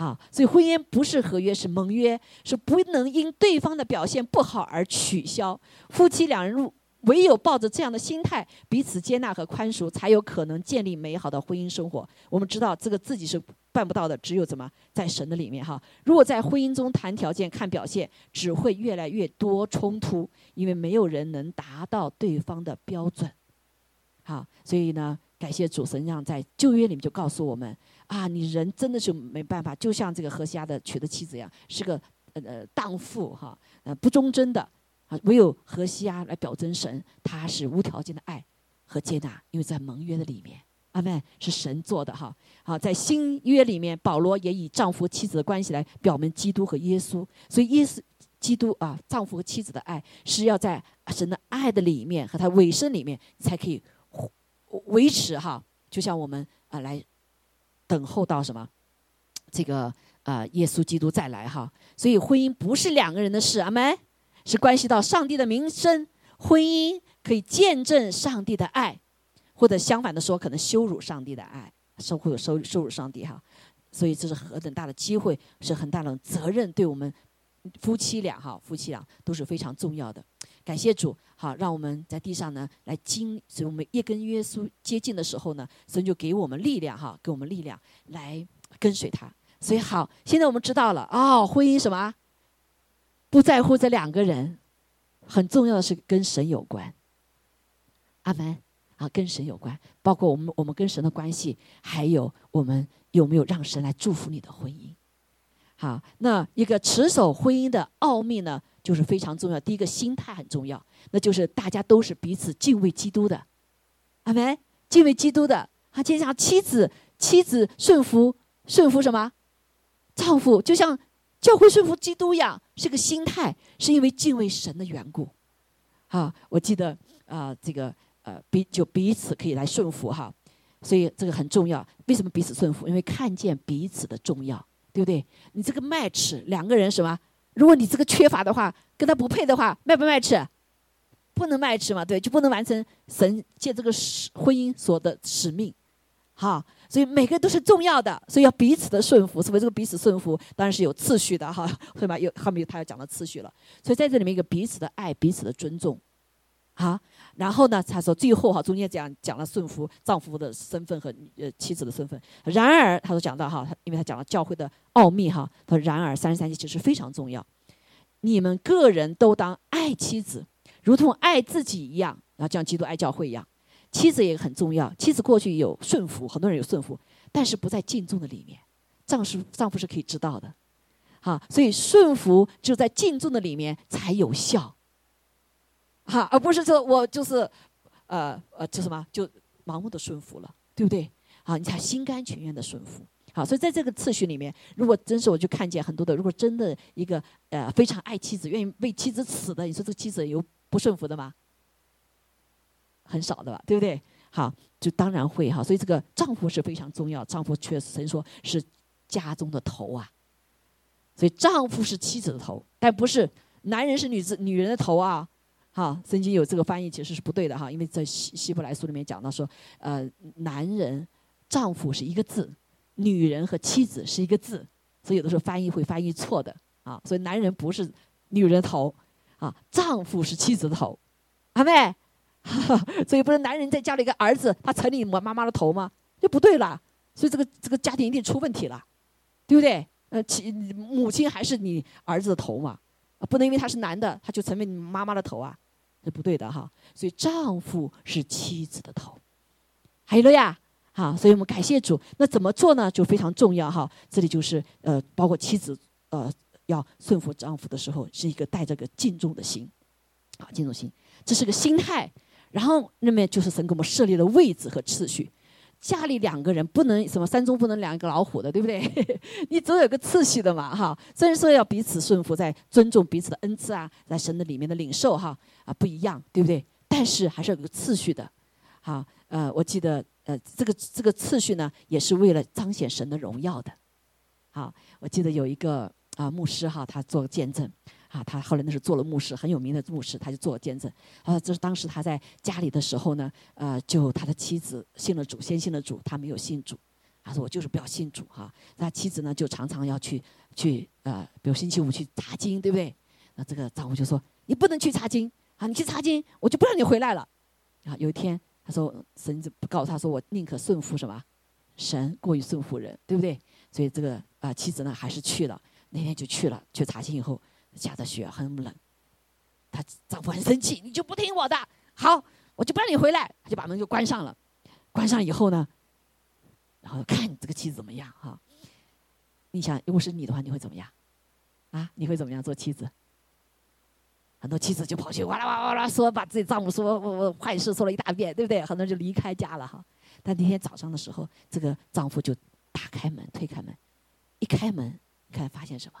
好，所以婚姻不是合约，是盟约，是不能因对方的表现不好而取消。夫妻两人入，唯有抱着这样的心态，彼此接纳和宽恕，才有可能建立美好的婚姻生活。我们知道这个自己是办不到的，只有怎么在神的里面哈。如果在婚姻中谈条件、看表现，只会越来越多冲突，因为没有人能达到对方的标准。好，所以呢，感谢主神让在旧约里面就告诉我们。啊，你人真的是没办法，就像这个何西阿的娶的妻子一样，是个呃荡妇哈，呃不忠贞的啊。唯有何西阿来表征神，他是无条件的爱和接纳，因为在盟约的里面，阿门是神做的哈。好，在新约里面，保罗也以丈夫妻子的关系来表明基督和耶稣，所以耶稣基督啊，丈夫和妻子的爱是要在神的爱的里面和他尾声里面才可以维持哈。就像我们啊来。等候到什么？这个呃，耶稣基督再来哈。所以婚姻不是两个人的事，阿门。是关系到上帝的名声。婚姻可以见证上帝的爱，或者相反的说，可能羞辱上帝的爱，受会有羞羞辱上帝哈。所以这是何等大的机会，是很大的责任，对我们夫妻俩哈，夫妻俩都是非常重要的。感谢主，好，让我们在地上呢来经，所以我们越跟耶稣接近的时候呢，神就给我们力量哈，给我们力量来跟随他。所以好，现在我们知道了哦，婚姻什么？不在乎这两个人，很重要的是跟神有关。阿门啊，跟神有关，包括我们我们跟神的关系，还有我们有没有让神来祝福你的婚姻。好，那一个持守婚姻的奥秘呢？就是非常重要。第一个心态很重要，那就是大家都是彼此敬畏基督的，阿门。敬畏基督的，啊，就像妻子，妻子顺服顺服什么？丈夫就像教会顺服基督一样，是个心态，是因为敬畏神的缘故。啊，我记得啊，这个呃，彼就彼此可以来顺服哈，所以这个很重要。为什么彼此顺服？因为看见彼此的重要，对不对？你这个 match 两个人什么？如果你这个缺乏的话，跟他不配的话，卖不卖吃？不能卖吃嘛，对，就不能完成神借这个使婚姻所的使命，哈。所以每个都是重要的，所以要彼此的顺服。所谓这个彼此顺服当然是有次序的，哈，对吧？有后面他要讲到次序了。所以在这里面一个彼此的爱，彼此的尊重，啊。然后呢，他说最后哈，中间讲讲了顺服丈夫的身份和呃妻子的身份。然而，他说讲到哈，他因为他讲了教会的奥秘哈。他说然而三十三节其实非常重要，你们个人都当爱妻子，如同爱自己一样，然后像基督爱教会一样。妻子也很重要，妻子过去有顺服，很多人有顺服，但是不在敬重的里面。丈夫丈夫是可以知道的，哈，所以顺服就在敬重的里面才有效。哈，而不是说我就是，呃呃，就什么就盲目的顺服了，对不对？好，你才心甘情愿的顺服。好，所以在这个次序里面，如果真是我就看见很多的，如果真的一个呃非常爱妻子、愿意为妻子死的，你说这妻子有不顺服的吗？很少的吧，对不对？好，就当然会哈。所以这个丈夫是非常重要，丈夫确实神说是家中的头啊。所以丈夫是妻子的头，但不是男人是女子女人的头啊。哈，圣经有这个翻译其实是不对的哈，因为在希希伯来书里面讲到说，呃，男人丈夫是一个字，女人和妻子是一个字，所以有的时候翻译会翻译错的啊。所以男人不是女人头啊，丈夫是妻子的头，阿妹，所以不是男人在家里一个儿子，他成你妈妈的头吗？就不对了，所以这个这个家庭一定出问题了，对不对？呃，妻母亲还是你儿子的头嘛？啊，不能因为他是男的，他就成为你妈妈的头啊，是不对的哈。所以丈夫是妻子的头，还有了呀，好，所以我们感谢主。那怎么做呢？就非常重要哈。这里就是呃，包括妻子呃要顺服丈夫的时候，是一个带着个敬重的心，好，敬重心，这是个心态。然后那么就是神给我们设立了位置和次序。家里两个人不能什么山中不能两个老虎的，对不对？你总有个次序的嘛，哈。虽然说要彼此顺服，在尊重彼此的恩赐啊，在神的里面的领受哈啊不一样，对不对？但是还是有个次序的，好呃，我记得呃这个这个次序呢，也是为了彰显神的荣耀的。好，我记得有一个啊牧师哈，他做见证。啊，他后来那是做了牧师，很有名的牧师，他就做见证。啊，这是当时他在家里的时候呢，呃，就他的妻子信了主，先信了主，他没有信主。他说我就是不要信主哈。那妻子呢就常常要去去呃，比如星期五去查经，对不对？那这个丈夫就说你不能去查经啊，你去查经我就不让你回来了。啊，有一天他说神就告诉他说我宁可顺服什么神过于顺服人，对不对？所以这个啊妻子呢还是去了，那天就去了去查经以后下着雪很冷，她丈夫很生气，你就不听我的，好我就不让你回来，他就把门就关上了。关上以后呢，然后看你这个妻子怎么样哈？你想，如果是你的话，你会怎么样？啊，你会怎么样做妻子？很多妻子就跑去哇啦哇啦哇啦说，把自己丈夫说我我坏事说了一大遍，对不对？很多人就离开家了哈。但那天早上的时候，这个丈夫就打开门，推开门，一开门，看发现什么？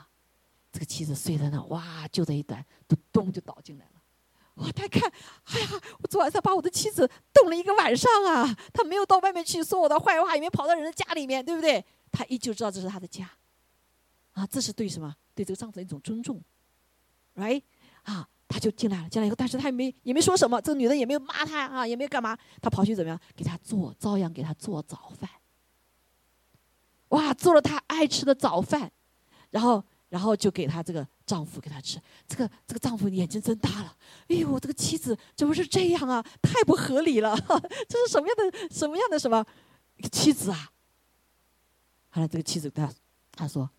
这个妻子睡在那，哇，就这一段，咚咚就倒进来了。哇！他看，哎呀，我昨晚上把我的妻子冻了一个晚上啊！他没有到外面去说我的坏话，也没跑到人家家里面，对不对？他依旧知道这是他的家，啊，这是对什么？对这个丈夫的一种尊重，right？啊，他就进来了，进来以后，但是他也没也没说什么，这个女人也没有骂他啊，也没有干嘛，他跑去怎么样？给他做，照样给他做早饭。哇，做了他爱吃的早饭，然后。然后就给她这个丈夫给她吃，这个这个丈夫眼睛睁大了，哎呦，这个妻子怎么是这样啊？太不合理了，这是什么样的什么样的什么妻子啊？后来这个妻子他他说：“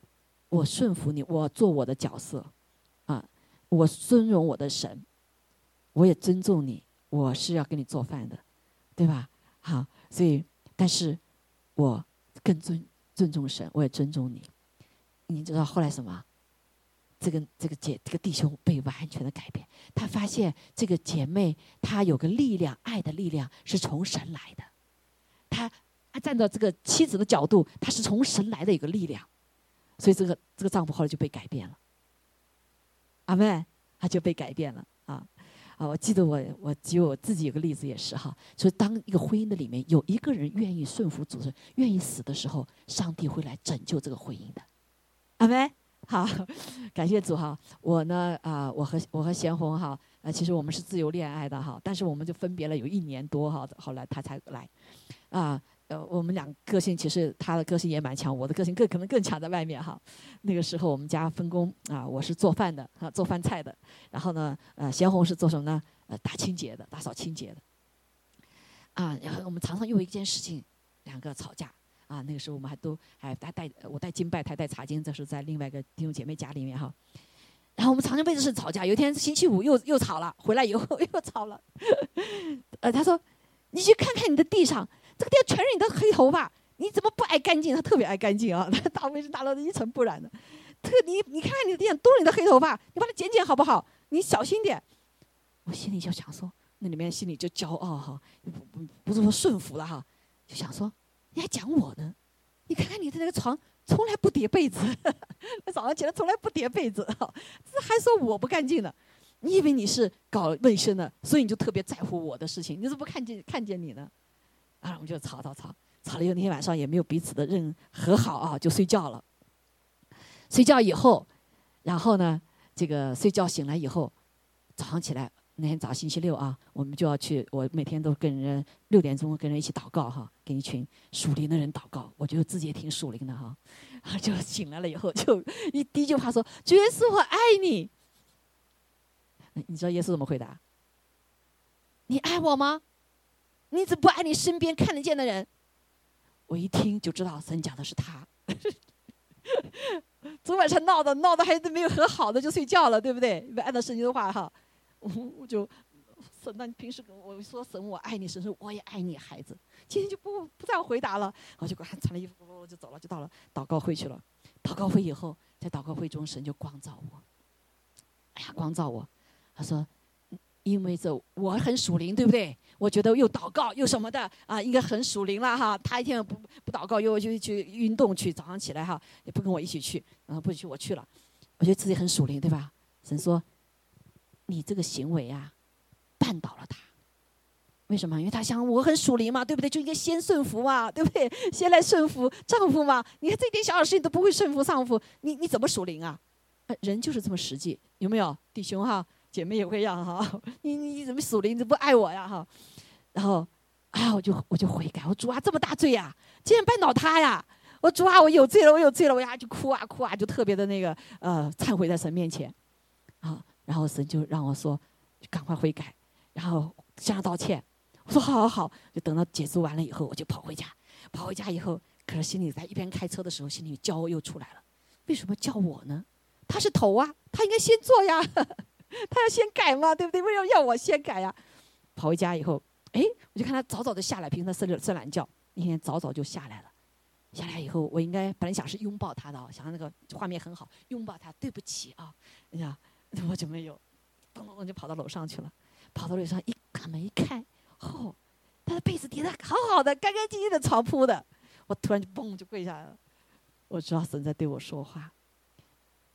我顺服你，我做我的角色，啊，我尊荣我的神，我也尊重你，我是要给你做饭的，对吧？好，所以但是我更尊尊重神，我也尊重你。”你知道后来什么？这个这个姐这个弟兄被完全的改变，他发现这个姐妹她有个力量，爱的力量是从神来的。他他站在这个妻子的角度，他是从神来的一个力量，所以这个这个丈夫后来就被改变了。阿妹，他就被改变了啊啊！我记得我我举我自己有个例子也是哈，就是当一个婚姻的里面有一个人愿意顺服主人，愿意死的时候，上帝会来拯救这个婚姻的。阿妹，好，感谢主哈。我呢啊，我和我和贤红哈，呃，其实我们是自由恋爱的哈，但是我们就分别了有一年多哈，后来他才来，啊，呃，我们俩个性其实他的个性也蛮强，我的个性更可能更强在外面哈。那个时候我们家分工啊，我是做饭的啊，做饭菜的，然后呢，呃，贤红是做什么呢？呃，打清洁的，打扫清洁的，啊，然后我们常常因为一件事情两个吵架。啊，那个时候我们还都还他带我带金拜，他带茶金，这是在另外一个弟兄姐妹家里面哈。然后我们常常为这事吵架。有一天星期五又又吵了，回来以后 又吵了。呃，他说：“你去看看你的地上，这个地上全是你的黑头发，你怎么不爱干净？他特别爱干净啊，大卫是大了的一尘不染的。特你你看看你的地上都是你的黑头发，你把它剪剪好不好？你小心点。”我心里就想说，那里面心里就骄傲哈，不不不是说顺服了哈，就想说。你还讲我呢？你看看你的那个床，从来不叠被子，早上起来从来不叠被子，这还说我不干净呢？你以为你是搞卫生的，所以你就特别在乎我的事情？你怎么不看见看见你呢？啊，我们就吵吵吵，吵了以后那天晚上也没有彼此的认和好啊，就睡觉了。睡觉以后，然后呢，这个睡觉醒来以后，早上起来。那天早星期六啊，我们就要去。我每天都跟人六点钟跟人一起祷告哈，跟一群属灵的人祷告。我觉得自己也挺属灵的哈，就醒来了以后，就一第一句话说：“主耶稣，我爱你。”你知道耶稣怎么回答？你爱我吗？你怎么不爱你身边看得见的人？我一听就知道神讲的是他。昨晚上闹的闹的还是没有和好的就睡觉了，对不对？按照圣经的话哈。我 我就神，那你平时跟我说神我爱你，神说我也爱你，孩子，今天就不不再回答了。我就给他穿了衣服，就走了，就到了祷告会去了。祷告会以后，在祷告会中，神就光照我。哎呀，光照我，他说，因为这我很属灵，对不对？我觉得又祷告又什么的啊，应该很属灵了哈。他一天不不祷告，又就去运动去，早上起来哈也不跟我一起去，然后不去我去了，我觉得自己很属灵，对吧？神说。你这个行为啊，绊倒了他。为什么？因为他想我很属灵嘛，对不对？就应该先顺服嘛，对不对？先来顺服丈夫嘛。你看这点小小事情都不会顺服丈夫，你你怎么属灵啊？人就是这么实际，有没有？弟兄哈，姐妹也会要哈。你你怎么属灵？你怎么不爱我呀哈？然后啊，我就我就悔改，我主啊，这么大罪呀，竟然绊倒他呀！我主啊，我有罪了，我有罪了，我呀就哭啊哭啊，就特别的那个呃忏悔在神面前，啊，然后神就让我说，赶快悔改，然后向他道歉。我说好好好，就等到结束完了以后，我就跑回家。跑回家以后，可是心里在一边开车的时候，心里骄傲又出来了。为什么叫我呢？他是头啊，他应该先做呀，他要先改嘛，对不对？为什么要我先改呀？跑回家以后，哎，我就看他早早的下来，平时睡睡懒觉，那天早早就下来了。下来以后，我应该本来想是拥抱他的，想那个画面很好，拥抱他。对不起啊，哎呀，我就没有，咚咚咚就跑到楼上去了。跑到楼上一开门一看，哦，他的被子叠的好好的，干干净净的床铺的。我突然就嘣就跪下来了。我知道神在对我说话。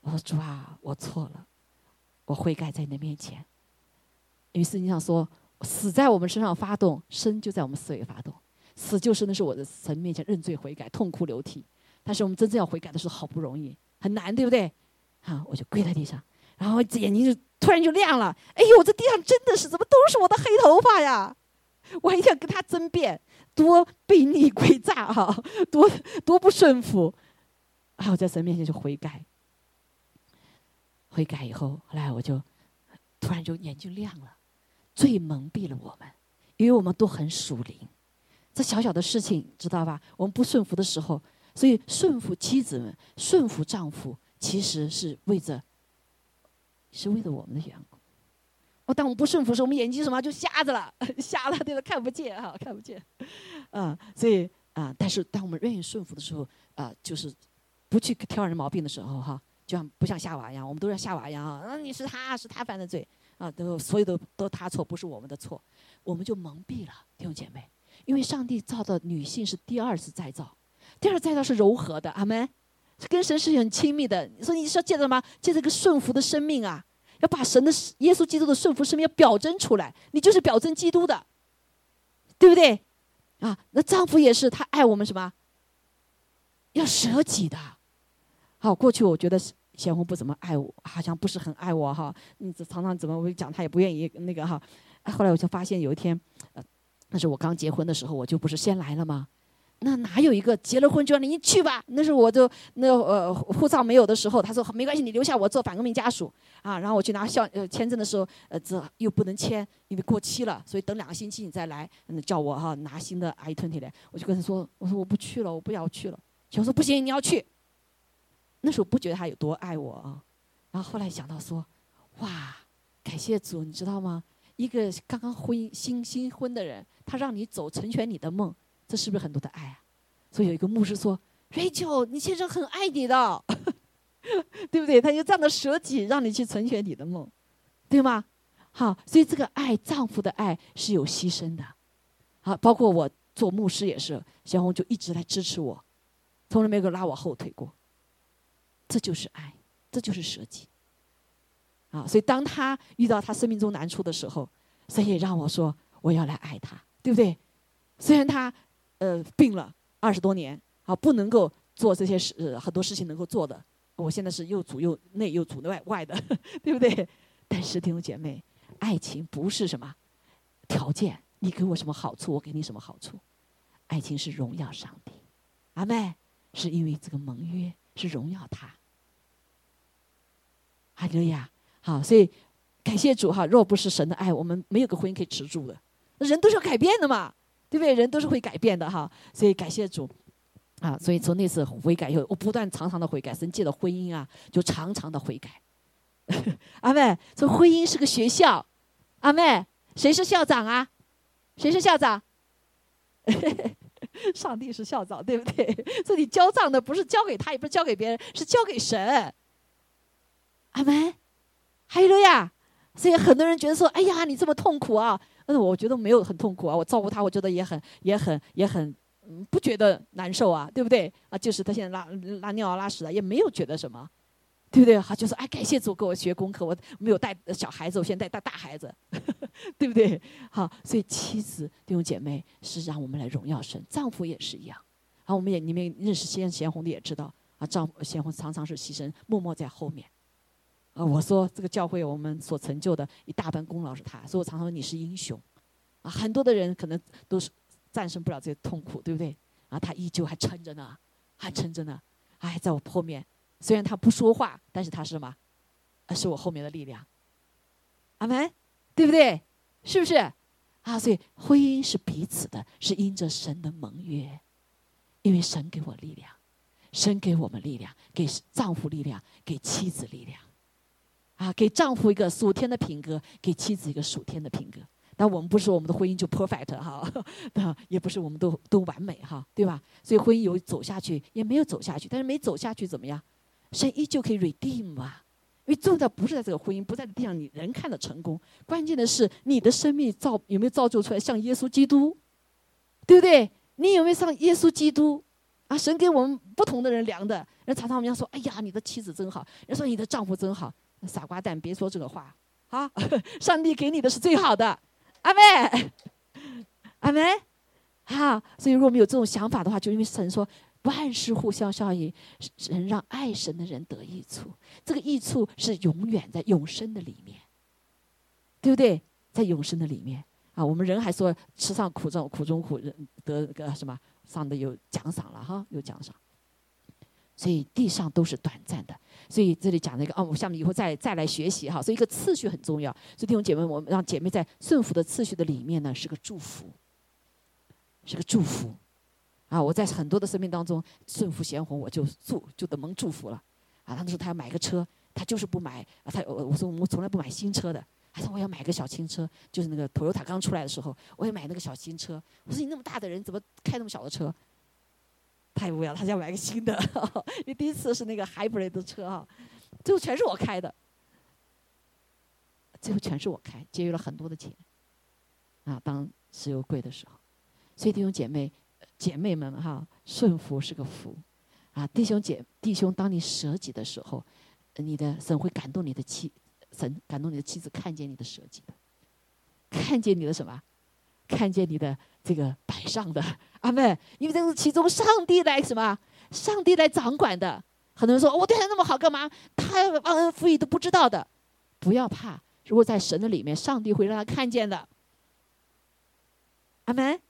我说主啊，我错了，我悔改在你的面前。于是你想说，死在我们身上发动，生就在我们思维发动。死就是那是我的神面前认罪悔改，痛哭流涕。但是我们真正要悔改的时候，好不容易，很难，对不对？好，我就跪在地上，然后眼睛就突然就亮了。哎呦，这地上真的是怎么都是我的黑头发呀！我还想跟他争辩，多悖逆诡诈哈，多多不顺服。然后在神面前就悔改，悔改以后，后来我就突然就眼睛亮了，罪蒙蔽了我们，因为我们都很属灵。这小小的事情，知道吧？我们不顺服的时候，所以顺服妻子们、顺服丈夫，其实是为着，是为了我们的缘故。哦，当我们不顺服时，我们眼睛什么就瞎子了，瞎了，对吧？看不见哈，看不见。嗯，所以啊，但是当我们愿意顺服的时候，啊，就是不去挑人毛病的时候，哈，就像不像夏娃一样，我们都像夏娃一样啊，你是他是他犯的罪啊，都所有的都他错，不是我们的错，我们就蒙蔽了弟兄姐妹。因为上帝造的女性是第二次再造，第二次再造是柔和的，阿门，跟神是很亲密的。你说你是要借着吗？借着个顺服的生命啊，要把神的耶稣基督的顺服生命要表征出来，你就是表征基督的，对不对？啊，那丈夫也是，他爱我们什么？要舍己的。好，过去我觉得贤红不怎么爱我，好像不是很爱我哈。嗯，常常怎么我讲他也不愿意那个哈。后来我就发现有一天，呃。那是我刚结婚的时候，我就不是先来了吗？那哪有一个结了婚就让你去吧？那时候我就那呃护照没有的时候，他说没关系，你留下我做反革命家属啊。然后我去拿校呃签证的时候，呃这又不能签，因为过期了，所以等两个星期你再来，嗯叫我哈拿新的 I twenty 来。我就跟他说，我说我不去了，我不要去了。我说不行，你要去。那时候不觉得他有多爱我啊，然后后来想到说，哇，感谢主，你知道吗？一个刚刚婚新新婚的人。他让你走，成全你的梦，这是不是很多的爱啊？所以有一个牧师说：“Rachel，你先生很爱你的，对不对？他就这样的舍己，让你去成全你的梦，对吗？好，所以这个爱，丈夫的爱是有牺牲的。好，包括我做牧师也是，小红就一直来支持我，从来没有拉我后腿过。这就是爱，这就是舍己。啊，所以当他遇到他生命中难处的时候，神也让我说，我要来爱他。”对不对？虽然他，呃，病了二十多年，啊，不能够做这些事，很多事情能够做的。我现在是又主又内又主外外的，对不对？但是弟兄姐妹，爱情不是什么条件，你给我什么好处，我给你什么好处。爱情是荣耀上帝，阿妹，是因为这个盟约是荣耀他。哈利路亚，好，所以感谢主哈。若不是神的爱，我们没有个婚姻可以持住的。人都是要改变的嘛，对不对？人都是会改变的哈，所以感谢主，啊，所以从那次悔改以后，我不断常常的悔改，神借的婚姻啊，就常常的悔改。阿妹，这婚姻是个学校，阿妹，谁是校长啊？谁是校长？上帝是校长，对不对？这里交账的不是交给他，也不是交给别人，是交给神。阿妹，还有呀，所以很多人觉得说，哎呀，你这么痛苦啊。但是我觉得没有很痛苦啊，我照顾他，我觉得也很、也很、也很，不觉得难受啊，对不对？啊，就是他现在拉拉尿、拉屎啊，也没有觉得什么，对不对？好，就是哎，感谢主给我学功课，我没有带小孩子，我现在带大孩子，对不对？好，所以妻子弟兄姐妹是让我们来荣耀神，丈夫也是一样。啊，我们也你们认识先贤红的也知道啊，丈夫贤红常常是牺牲，默默在后面。啊，我说这个教会我们所成就的一大半功劳是他，所以我常常说你是英雄，啊，很多的人可能都是战胜不了这些痛苦，对不对？啊，他依旧还撑着呢，还撑着呢，哎，在我后面。虽然他不说话，但是他是什么？是我后面的力量。阿门，对不对？是不是？啊，所以婚姻是彼此的，是因着神的盟约，因为神给我力量，神给我们力量，给丈夫力量，给妻子力量。啊，给丈夫一个属天的品格，给妻子一个属天的品格。但我们不是我们的婚姻就 perfect 哈，也不是我们都都完美哈，对吧？所以婚姻有走下去，也没有走下去。但是没走下去怎么样？神依旧可以 redeem 啊。因为重要不是在这个婚姻，不在地上你人看的成功，关键的是你的生命造有没有造就出来像耶稣基督，对不对？你有没有像耶稣基督？啊，神给我们不同的人量的。人常常我们要说，哎呀，你的妻子真好，人说你的丈夫真好。傻瓜蛋，别说这个话啊！上帝给你的是最好的，阿妹，阿妹，好。所以，如果我们有这种想法的话，就因为神说万事互相效应，神让爱神的人得益处。这个益处是永远在永生的里面，对不对？在永生的里面啊，我们人还说吃上苦中苦中苦，人得个什么上的有奖赏了哈，有奖赏。所以地上都是短暂的。所以这里讲那个哦，我下面以后再再来学习哈。所以一个次序很重要。所以弟兄姐妹，我们让姐妹在顺服的次序的里面呢，是个祝福，是个祝福。啊，我在很多的生命当中顺服贤红，我就祝就得蒙祝福了。啊，他说他要买个车，他就是不买。啊他我我说我们从来不买新车的。他说我要买个小新车，就是那个 Toyota 刚出来的时候，我也买那个小新车。我说你那么大的人怎么开那么小的车？太无聊，他想买个新的，因为第一次是那个 hybrid 的车哈，最后全是我开的，最后全是我开，节约了很多的钱，啊，当石油贵的时候，所以弟兄姐妹姐妹们哈，顺服是个福，啊，弟兄姐弟兄，当你舍己的时候，你的神会感动你的妻，神感动你的妻子看见你的舍己的，看见你的什么？看见你的这个摆上的 阿妹，因为这是其中上帝来什么？上帝来掌管的。很多人说我对他那么好干嘛？他忘恩负义都不知道的。不要怕，如果在神的里面，上帝会让他看见的。阿门。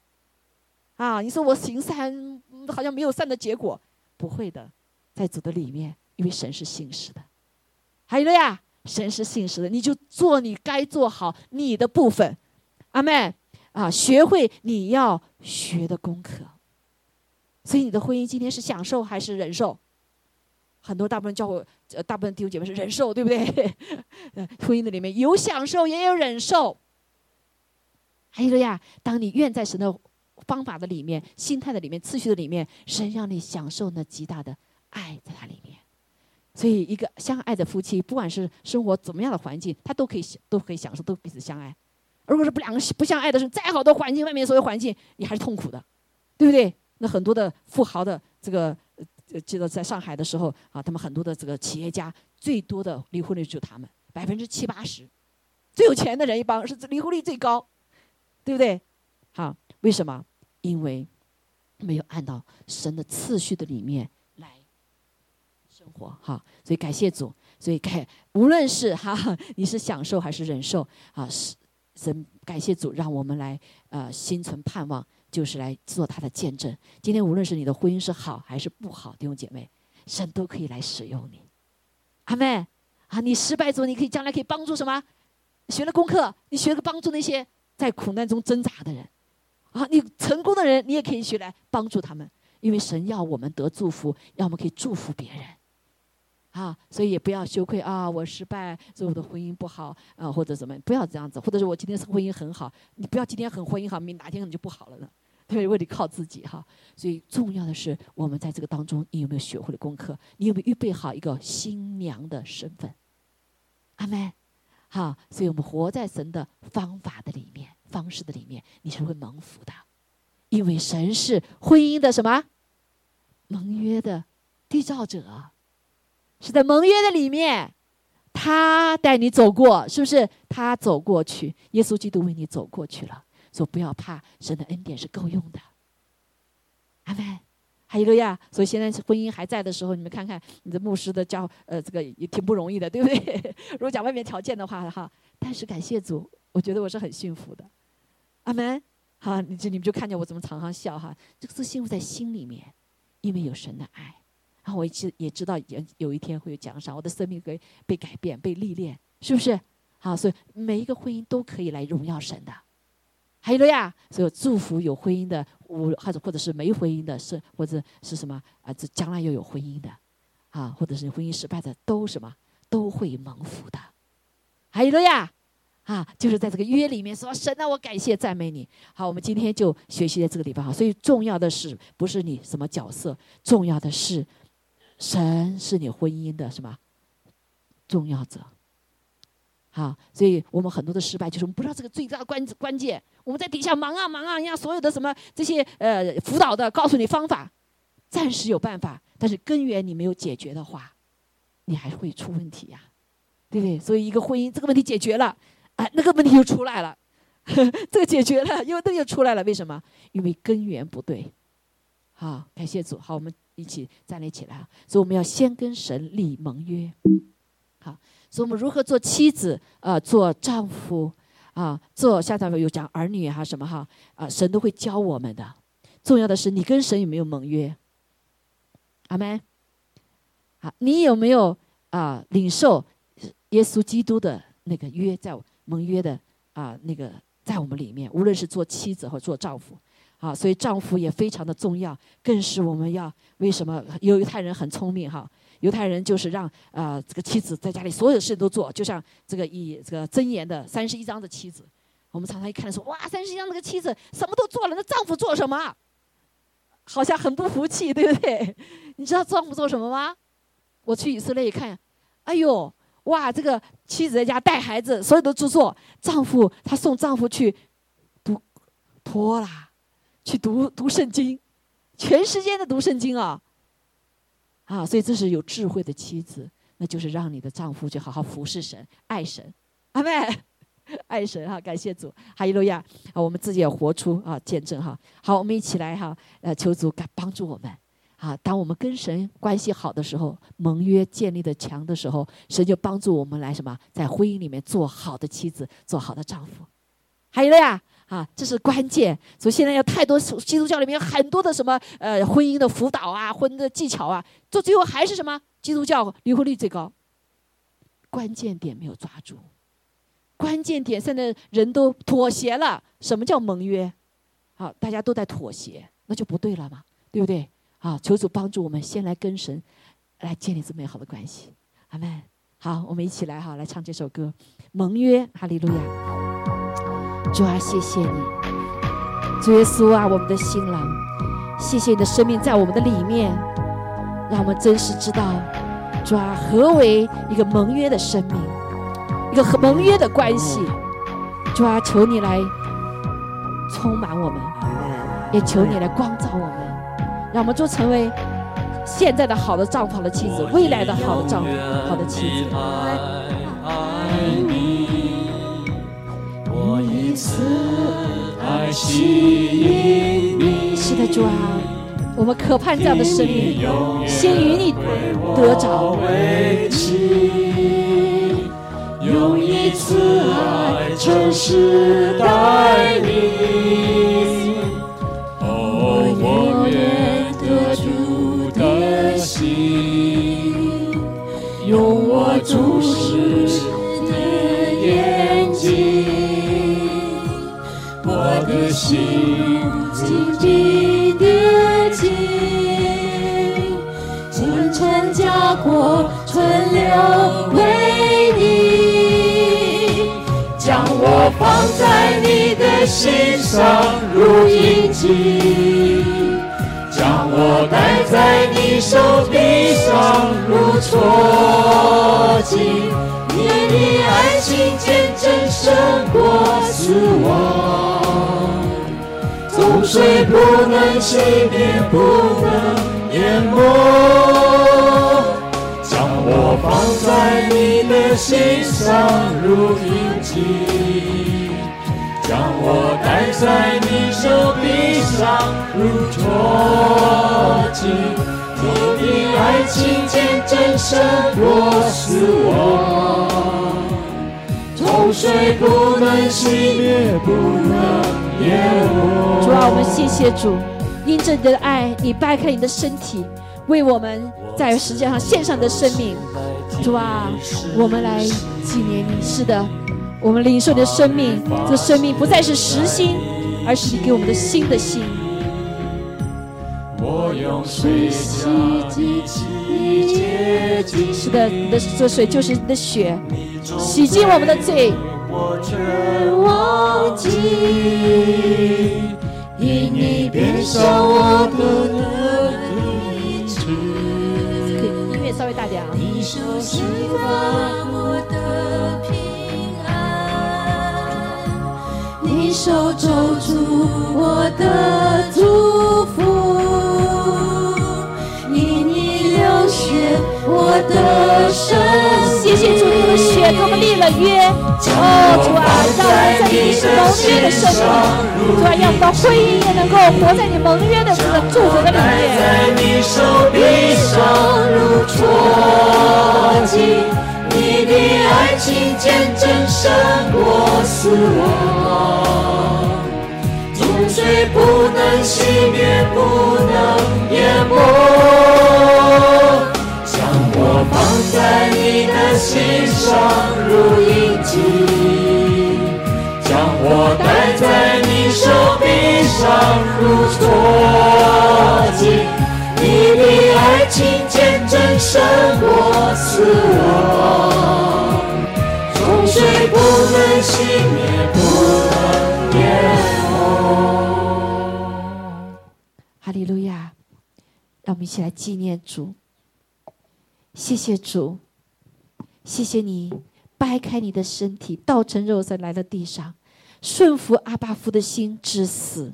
啊，你说我行善好像没有善的结果，不会的，在主的里面，因为神是信实的。还有了呀，神是信实的，你就做你该做好你的部分。阿妹。啊，学会你要学的功课。所以你的婚姻今天是享受还是忍受？很多大部分教会，呃，大部分弟兄姐妹是忍受，对不对？婚姻的里面有享受，也有忍受。还有一个呀，当你愿在神的方法的里面、心态的里面、次序的里面，神让你享受那极大的爱在它里面。所以，一个相爱的夫妻，不管是生活怎么样的环境，他都可以都可以享受，都彼此相爱。如果是不两个不相爱的，是再好的环境，外面所有环境，你还是痛苦的，对不对？那很多的富豪的这个，记得在上海的时候啊，他们很多的这个企业家，最多的离婚率就他们百分之七八十，最有钱的人一帮是离婚率最高，对不对？好，为什么？因为没有按照神的次序的里面来生活，哈。所以感谢主，所以感无论是哈，你是享受还是忍受啊，是。神感谢主，让我们来呃心存盼望，就是来做他的见证。今天无论是你的婚姻是好还是不好，弟兄姐妹，神都可以来使用你。阿妹啊，你失败之后，你可以将来可以帮助什么？学了功课，你学个帮助那些在苦难中挣扎的人。啊，你成功的人，你也可以学来帮助他们，因为神要我们得祝福，要我们可以祝福别人。啊，所以也不要羞愧啊！我失败，所以我的婚姻不好啊，或者怎么，不要这样子，或者是我今天婚姻很好，你不要今天很婚姻好，明哪天可能就不好了呢？对，为了靠自己哈。所以重要的是，我们在这个当中，你有没有学会了功课？你有没有预备好一个新娘的身份？阿妹。好，所以我们活在神的方法的里面、方式的里面，你是会蒙福的，因为神是婚姻的什么盟约的缔造者。是在盟约的里面，他带你走过，是不是？他走过去，耶稣基督为你走过去了，说不要怕，神的恩典是够用的。阿门。还有一个呀，所以现在婚姻还在的时候，你们看看你的牧师的教，呃，这个也挺不容易的，对不对？如果讲外面条件的话，哈，但是感谢主，我觉得我是很幸福的。阿门。好，你就你们就看见我怎么常常笑哈，这个是幸福在心里面，因为有神的爱。然后我也知也知道有有一天会有奖赏，我的生命会被改变、被历练，是不是？好，所以每一个婚姻都可以来荣耀神的。还有了呀，所以祝福有婚姻的，无或者或者是没婚姻的，是或者是什么啊？这将来又有婚姻的，啊，或者是婚姻失败的，都什么都会蒙福的。还有了呀，啊，就是在这个约里面说神啊，我感谢赞美你。好，我们今天就学习在这个地方哈。所以重要的是不是你什么角色？重要的是神是你婚姻的什么重要者。好，所以我们很多的失败就是我们不知道这个最大的关关键。我们在底下忙啊忙啊，人家所有的什么这些呃辅导的告诉你方法，暂时有办法，但是根源你没有解决的话，你还是会出问题呀，对不对？所以一个婚姻这个问题解决了，哎，那个问题又出来了，这个解决了，因为这个又出来了，为什么？因为根源不对。好，感谢主，好，我们一起站立起来！所以我们要先跟神立盟约。好。所以我们如何做妻子啊，做丈夫啊，做下面有讲儿女哈什么哈啊，神都会教我们的。重要的是你跟神有没有盟约？阿门。好，你有没有啊领受耶稣基督的那个约在盟约的啊那个在我们里面？无论是做妻子或做丈夫，啊，所以丈夫也非常的重要，更是我们要为什么犹太人很聪明哈？犹太人就是让啊这个妻子在家里所有事都做，就像这个以这个箴言的三十一章的妻子，我们常常一看说哇三十一章那个妻子什么都做了，那丈夫做什么？好像很不服气，对不对？你知道丈夫做什么吗？我去以色列一看，哎呦哇这个妻子在家带孩子，所有的都做，丈夫他送丈夫去读托啦，去读读圣经，全时间的读圣经啊。啊，所以这是有智慧的妻子，那就是让你的丈夫去好好服侍神、爱神，阿妹，爱神哈，感谢主，哈利路亚啊！我们自己也活出啊见证哈。好，我们一起来哈，呃，求主感帮助我们啊。当我们跟神关系好的时候，盟约建立的强的时候，神就帮助我们来什么，在婚姻里面做好的妻子，做好的丈夫，哈利路亚。啊，这是关键。所以现在有太多基督教里面有很多的什么呃婚姻的辅导啊，婚姻的技巧啊，到最后还是什么？基督教离婚率最高。关键点没有抓住，关键点现在人都妥协了。什么叫盟约？好，大家都在妥协，那就不对了嘛，对不对？啊，求主帮助我们，先来跟神来建立这美好的关系。阿门。好，我们一起来哈，来唱这首歌《盟约》，哈利路亚。主啊，谢谢你，主耶稣啊，我们的新郎，谢谢你的生命在我们的里面，让我们真实知道，主啊，何为一个盟约的生命，一个和盟约的关系。主啊，求你来充满我们，也求你来光照我们，让我们做成为现在的好的丈夫、好的妻子，未来的好的丈夫、好的妻子。是的，主啊，我们渴盼这样的生命，先与你得着。用一次爱诚实待你，我愿得主的心，用我注的心紧紧的紧，前尘家国存留为你，将我放在你的心上如印记，将我戴在你手臂上如戳记，你的爱情见证胜过死亡。洪水不能熄灭，不能淹没。将我放在你的心上如印记，将我戴在你手臂上如戳记。你的爱情见证胜过死亡。洪水不能熄灭，不能。主啊，我们谢谢主，因着你的爱，你掰开你的身体，为我们在世界上献上的生命。主啊，我们来纪念你。是的，我们领受你的生命，这个生命不再是实心，而是你给我们的新的心。我用水洗净，是的，你的这水就是你的血，洗净我们的罪。我却忘记，因你变上我的意志。可以音乐稍微大点啊。你手心放我的平安，你手肘住我的血我的身。谢谢主，你的血给我们立了约。哦，主啊，让我们在你蒙约的生命，主啊，让我们的婚姻也能够活在你蒙约的这个祝福的里面。在你手臂上如戳记，你的爱情见证胜过死亡，纵水不能熄灭，不能淹没。心上如印记，将我戴在你手臂上如戳记。你的爱情见证胜过死亡，风水不能熄灭，不能淹没。哈利路亚！让我们一起来纪念主。谢谢主，谢谢你掰开你的身体，道成肉身来到地上，顺服阿巴夫的心之死。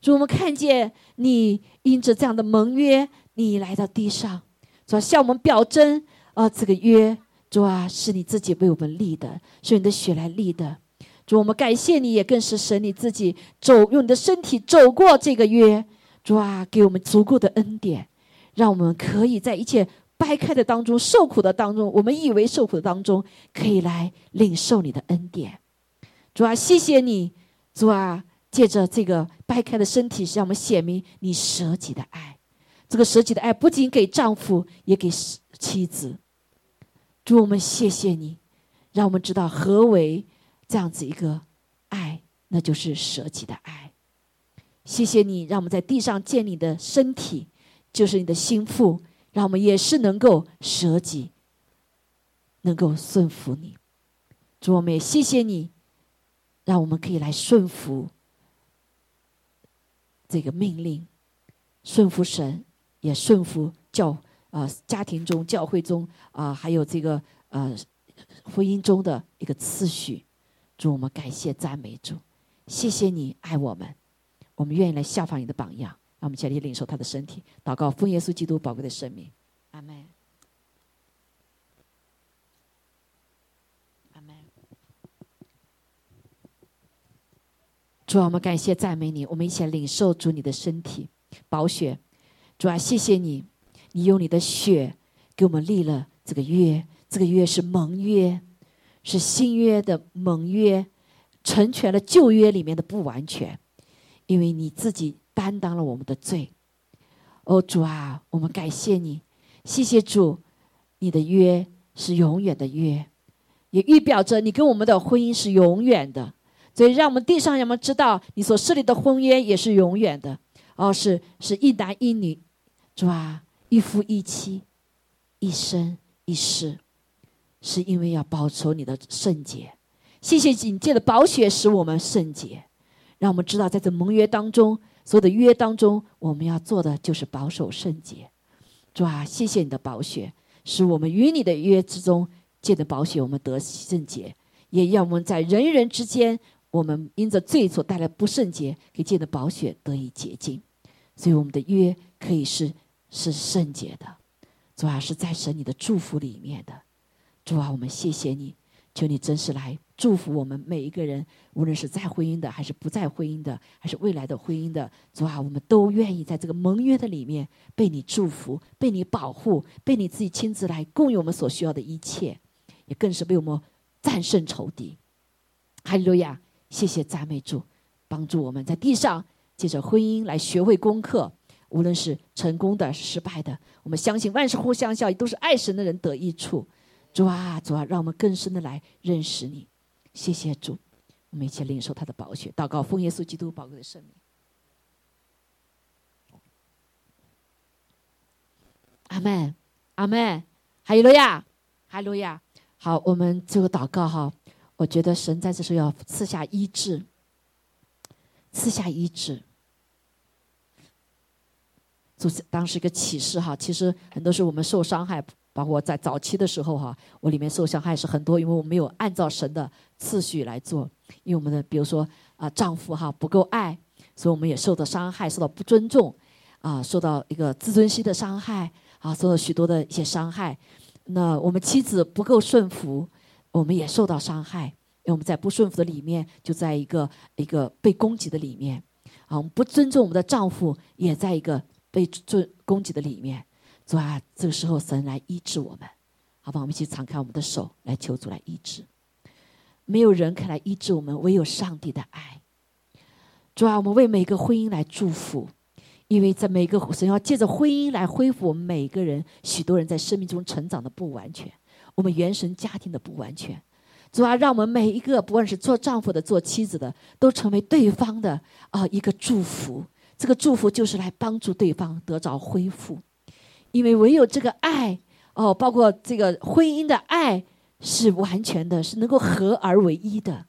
主，我们看见你因着这样的盟约，你来到地上，主向我们表征啊，这个约，主啊，是你自己为我们立的，是你的血来立的。主，我们感谢你，也更是神你自己走，用你的身体走过这个约。主啊，给我们足够的恩典，让我们可以在一切。掰开的当中，受苦的当中，我们以为受苦的当中可以来领受你的恩典。主啊，谢谢你，主啊，借着这个掰开的身体，让我们显明你舍己的爱。这个舍己的爱不仅给丈夫，也给妻子。主，我们谢谢你，让我们知道何为这样子一个爱，那就是舍己的爱。谢谢你，让我们在地上建立的身体，就是你的心腹。让我们也是能够舍己，能够顺服你。主，我们也谢谢你，让我们可以来顺服这个命令，顺服神，也顺服教啊家庭中、教会中啊，还有这个呃婚姻中的一个次序。主，我们感谢赞美主，谢谢你爱我们，我们愿意来效仿你的榜样。让我们起来领受他的身体，祷告奉耶稣基督宝贵的生命，阿门。阿门。主啊，我们感谢赞美你，我们一起来领受主你的身体宝血。主啊，谢谢你，你用你的血给我们立了这个约，这个约是盟约，是新约的盟约，成全了旧约里面的不完全，因为你自己。担当了我们的罪，哦主啊，我们感谢你，谢谢主，你的约是永远的约，也预表着你跟我们的婚姻是永远的，所以让我们地上人们知道，你所设立的婚约也是永远的，哦是是一男一女，主啊，一夫一妻，一生一世，是因为要保守你的圣洁，谢谢警戒的宝血使我们圣洁，让我们知道在这盟约当中。所有的约当中，我们要做的就是保守圣洁。主啊，谢谢你的宝血，使我们与你的约之中借的宝血，我们得圣洁；也让我们在人与人之间，我们因着罪所带来不圣洁，给借的宝血得以洁净。所以我们的约可以是是圣洁的。主啊，是在神你的祝福里面的。主啊，我们谢谢你，求你真实来。祝福我们每一个人，无论是在婚姻的，还是不在婚姻的，还是未来的婚姻的，主啊，我们都愿意在这个盟约的里面被你祝福，被你保护，被你自己亲自来供应我们所需要的一切，也更是为我们战胜仇敌。哈利路亚！谢谢赞美主，帮助我们在地上借着婚姻来学会功课，无论是成功的、失败的，我们相信万事互相效益，都是爱神的人得益处。主啊，主啊，让我们更深的来认识你。谢谢主，我们一起领受他的宝血，祷告奉耶稣基督宝贵的圣名。阿门，阿门，哈利路亚，哈利路亚。好，我们最后祷告哈，我觉得神在这时候要赐下医治，赐下医治。就是当时一个启示哈，其实很多时候我们受伤害，包括在早期的时候哈，我里面受伤害是很多，因为我没有按照神的次序来做，因为我们的比如说啊丈夫哈不够爱，所以我们也受到伤害，受到不尊重，啊受到一个自尊心的伤害。啊，受到许多的一些伤害。那我们妻子不够顺服，我们也受到伤害。因为我们在不顺服的里面，就在一个一个被攻击的里面。啊，我们不尊重我们的丈夫，也在一个被尊攻击的里面。主啊，这个时候神来医治我们，好吧？我们一起敞开我们的手来求主来医治。没有人可来医治我们，唯有上帝的爱。主啊，我们为每个婚姻来祝福。因为在每个神要借着婚姻来恢复我们每个人，许多人在生命中成长的不完全，我们原生家庭的不完全，主啊，让我们每一个不管是做丈夫的、做妻子的，都成为对方的啊一个祝福。这个祝福就是来帮助对方得着恢复，因为唯有这个爱哦，包括这个婚姻的爱是完全的，是能够合而为一的。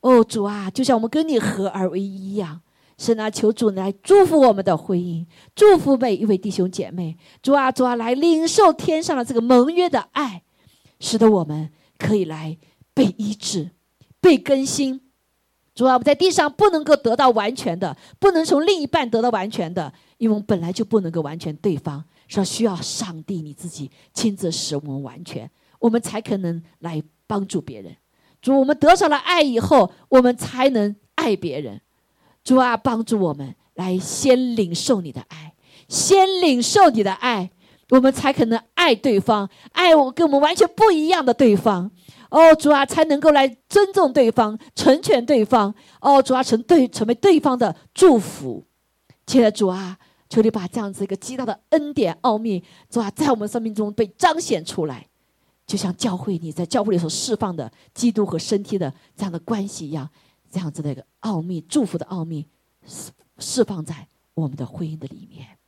哦，主啊，就像我们跟你合而为一一样。神啊，求主来祝福我们的婚姻，祝福每一位弟兄姐妹。主啊，主啊，来领受天上的这个盟约的爱，使得我们可以来被医治、被更新。主啊，我们在地上不能够得到完全的，不能从另一半得到完全的，因为我们本来就不能够完全对方，说需要上帝你自己亲自使我们完全，我们才可能来帮助别人。主，我们得上了爱以后，我们才能爱别人。主啊，帮助我们来先领受你的爱，先领受你的爱，我们才可能爱对方，爱我跟我们完全不一样的对方。哦，主啊，才能够来尊重对方，成全对方。哦，主啊，成对成为对方的祝福。亲爱的主啊，求你把这样子一个极大的恩典奥秘，主啊，在我们生命中被彰显出来，就像教会你在教会里所释放的基督和身体的这样的关系一样。这样子的一个奥秘，祝福的奥秘，释释放在我们的婚姻的里面。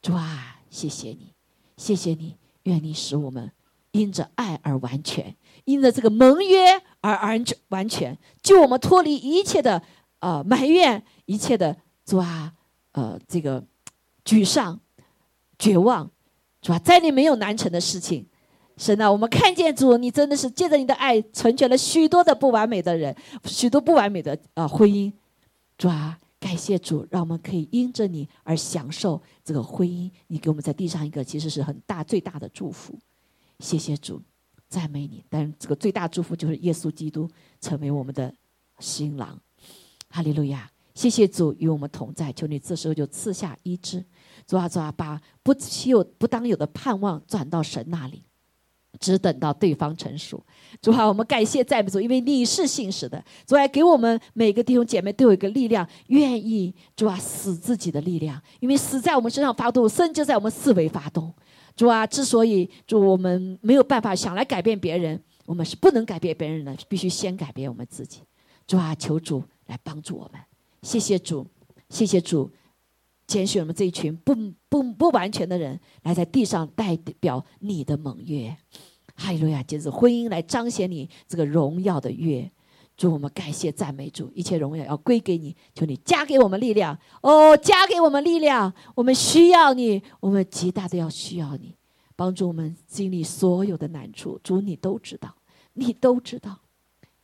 主啊，谢谢你，谢谢你，愿你使我们因着爱而完全，因着这个盟约而完完全，救我们脱离一切的呃埋怨，一切的主啊，呃这个沮丧、绝望，主啊，在你没有难成的事情。神啊，我们看见主，你真的是借着你的爱成全了许多的不完美的人，许多不完美的啊婚姻。主啊，感谢主，让我们可以因着你而享受这个婚姻。你给我们在地上一个其实是很大最大的祝福。谢谢主，赞美你。但这个最大祝福就是耶稣基督成为我们的新郎。哈利路亚！谢谢主与我们同在，求你这时候就赐下医治。主啊，主啊，把不稀有、不当有的盼望转到神那里。只等到对方成熟，主啊，我们感谢赞美主，因为你是信实的。主啊，给我们每个弟兄姐妹都有一个力量，愿意主啊死自己的力量，因为死在我们身上发动，生就在我们思维发动。主啊，之所以主我们没有办法想来改变别人，我们是不能改变别人的，必须先改变我们自己。主啊，求主来帮助我们，谢谢主，谢谢主。拣选我们这一群不不不完全的人，来在地上代表你的盟约，哈利路亚！就是婚姻来彰显你这个荣耀的约。祝我们感谢赞美主，一切荣耀要归给你。求你加给我们力量，哦，加给我们力量，我们需要你，我们极大的要需要你，帮助我们经历所有的难处。主，你都知道，你都知道。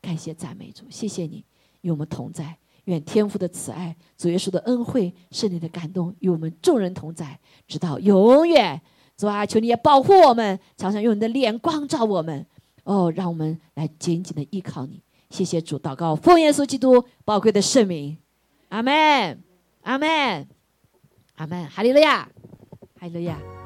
感谢赞美主，谢谢你与我们同在。愿天父的慈爱、主耶稣的恩惠、圣灵的感动与我们众人同在，直到永远。主啊，求你也保护我们，常常用你的脸光照我们。哦，让我们来紧紧的依靠你。谢谢主，祷告奉耶稣基督宝贵的圣名，阿门，阿门，阿门，哈利路亚，哈利路亚。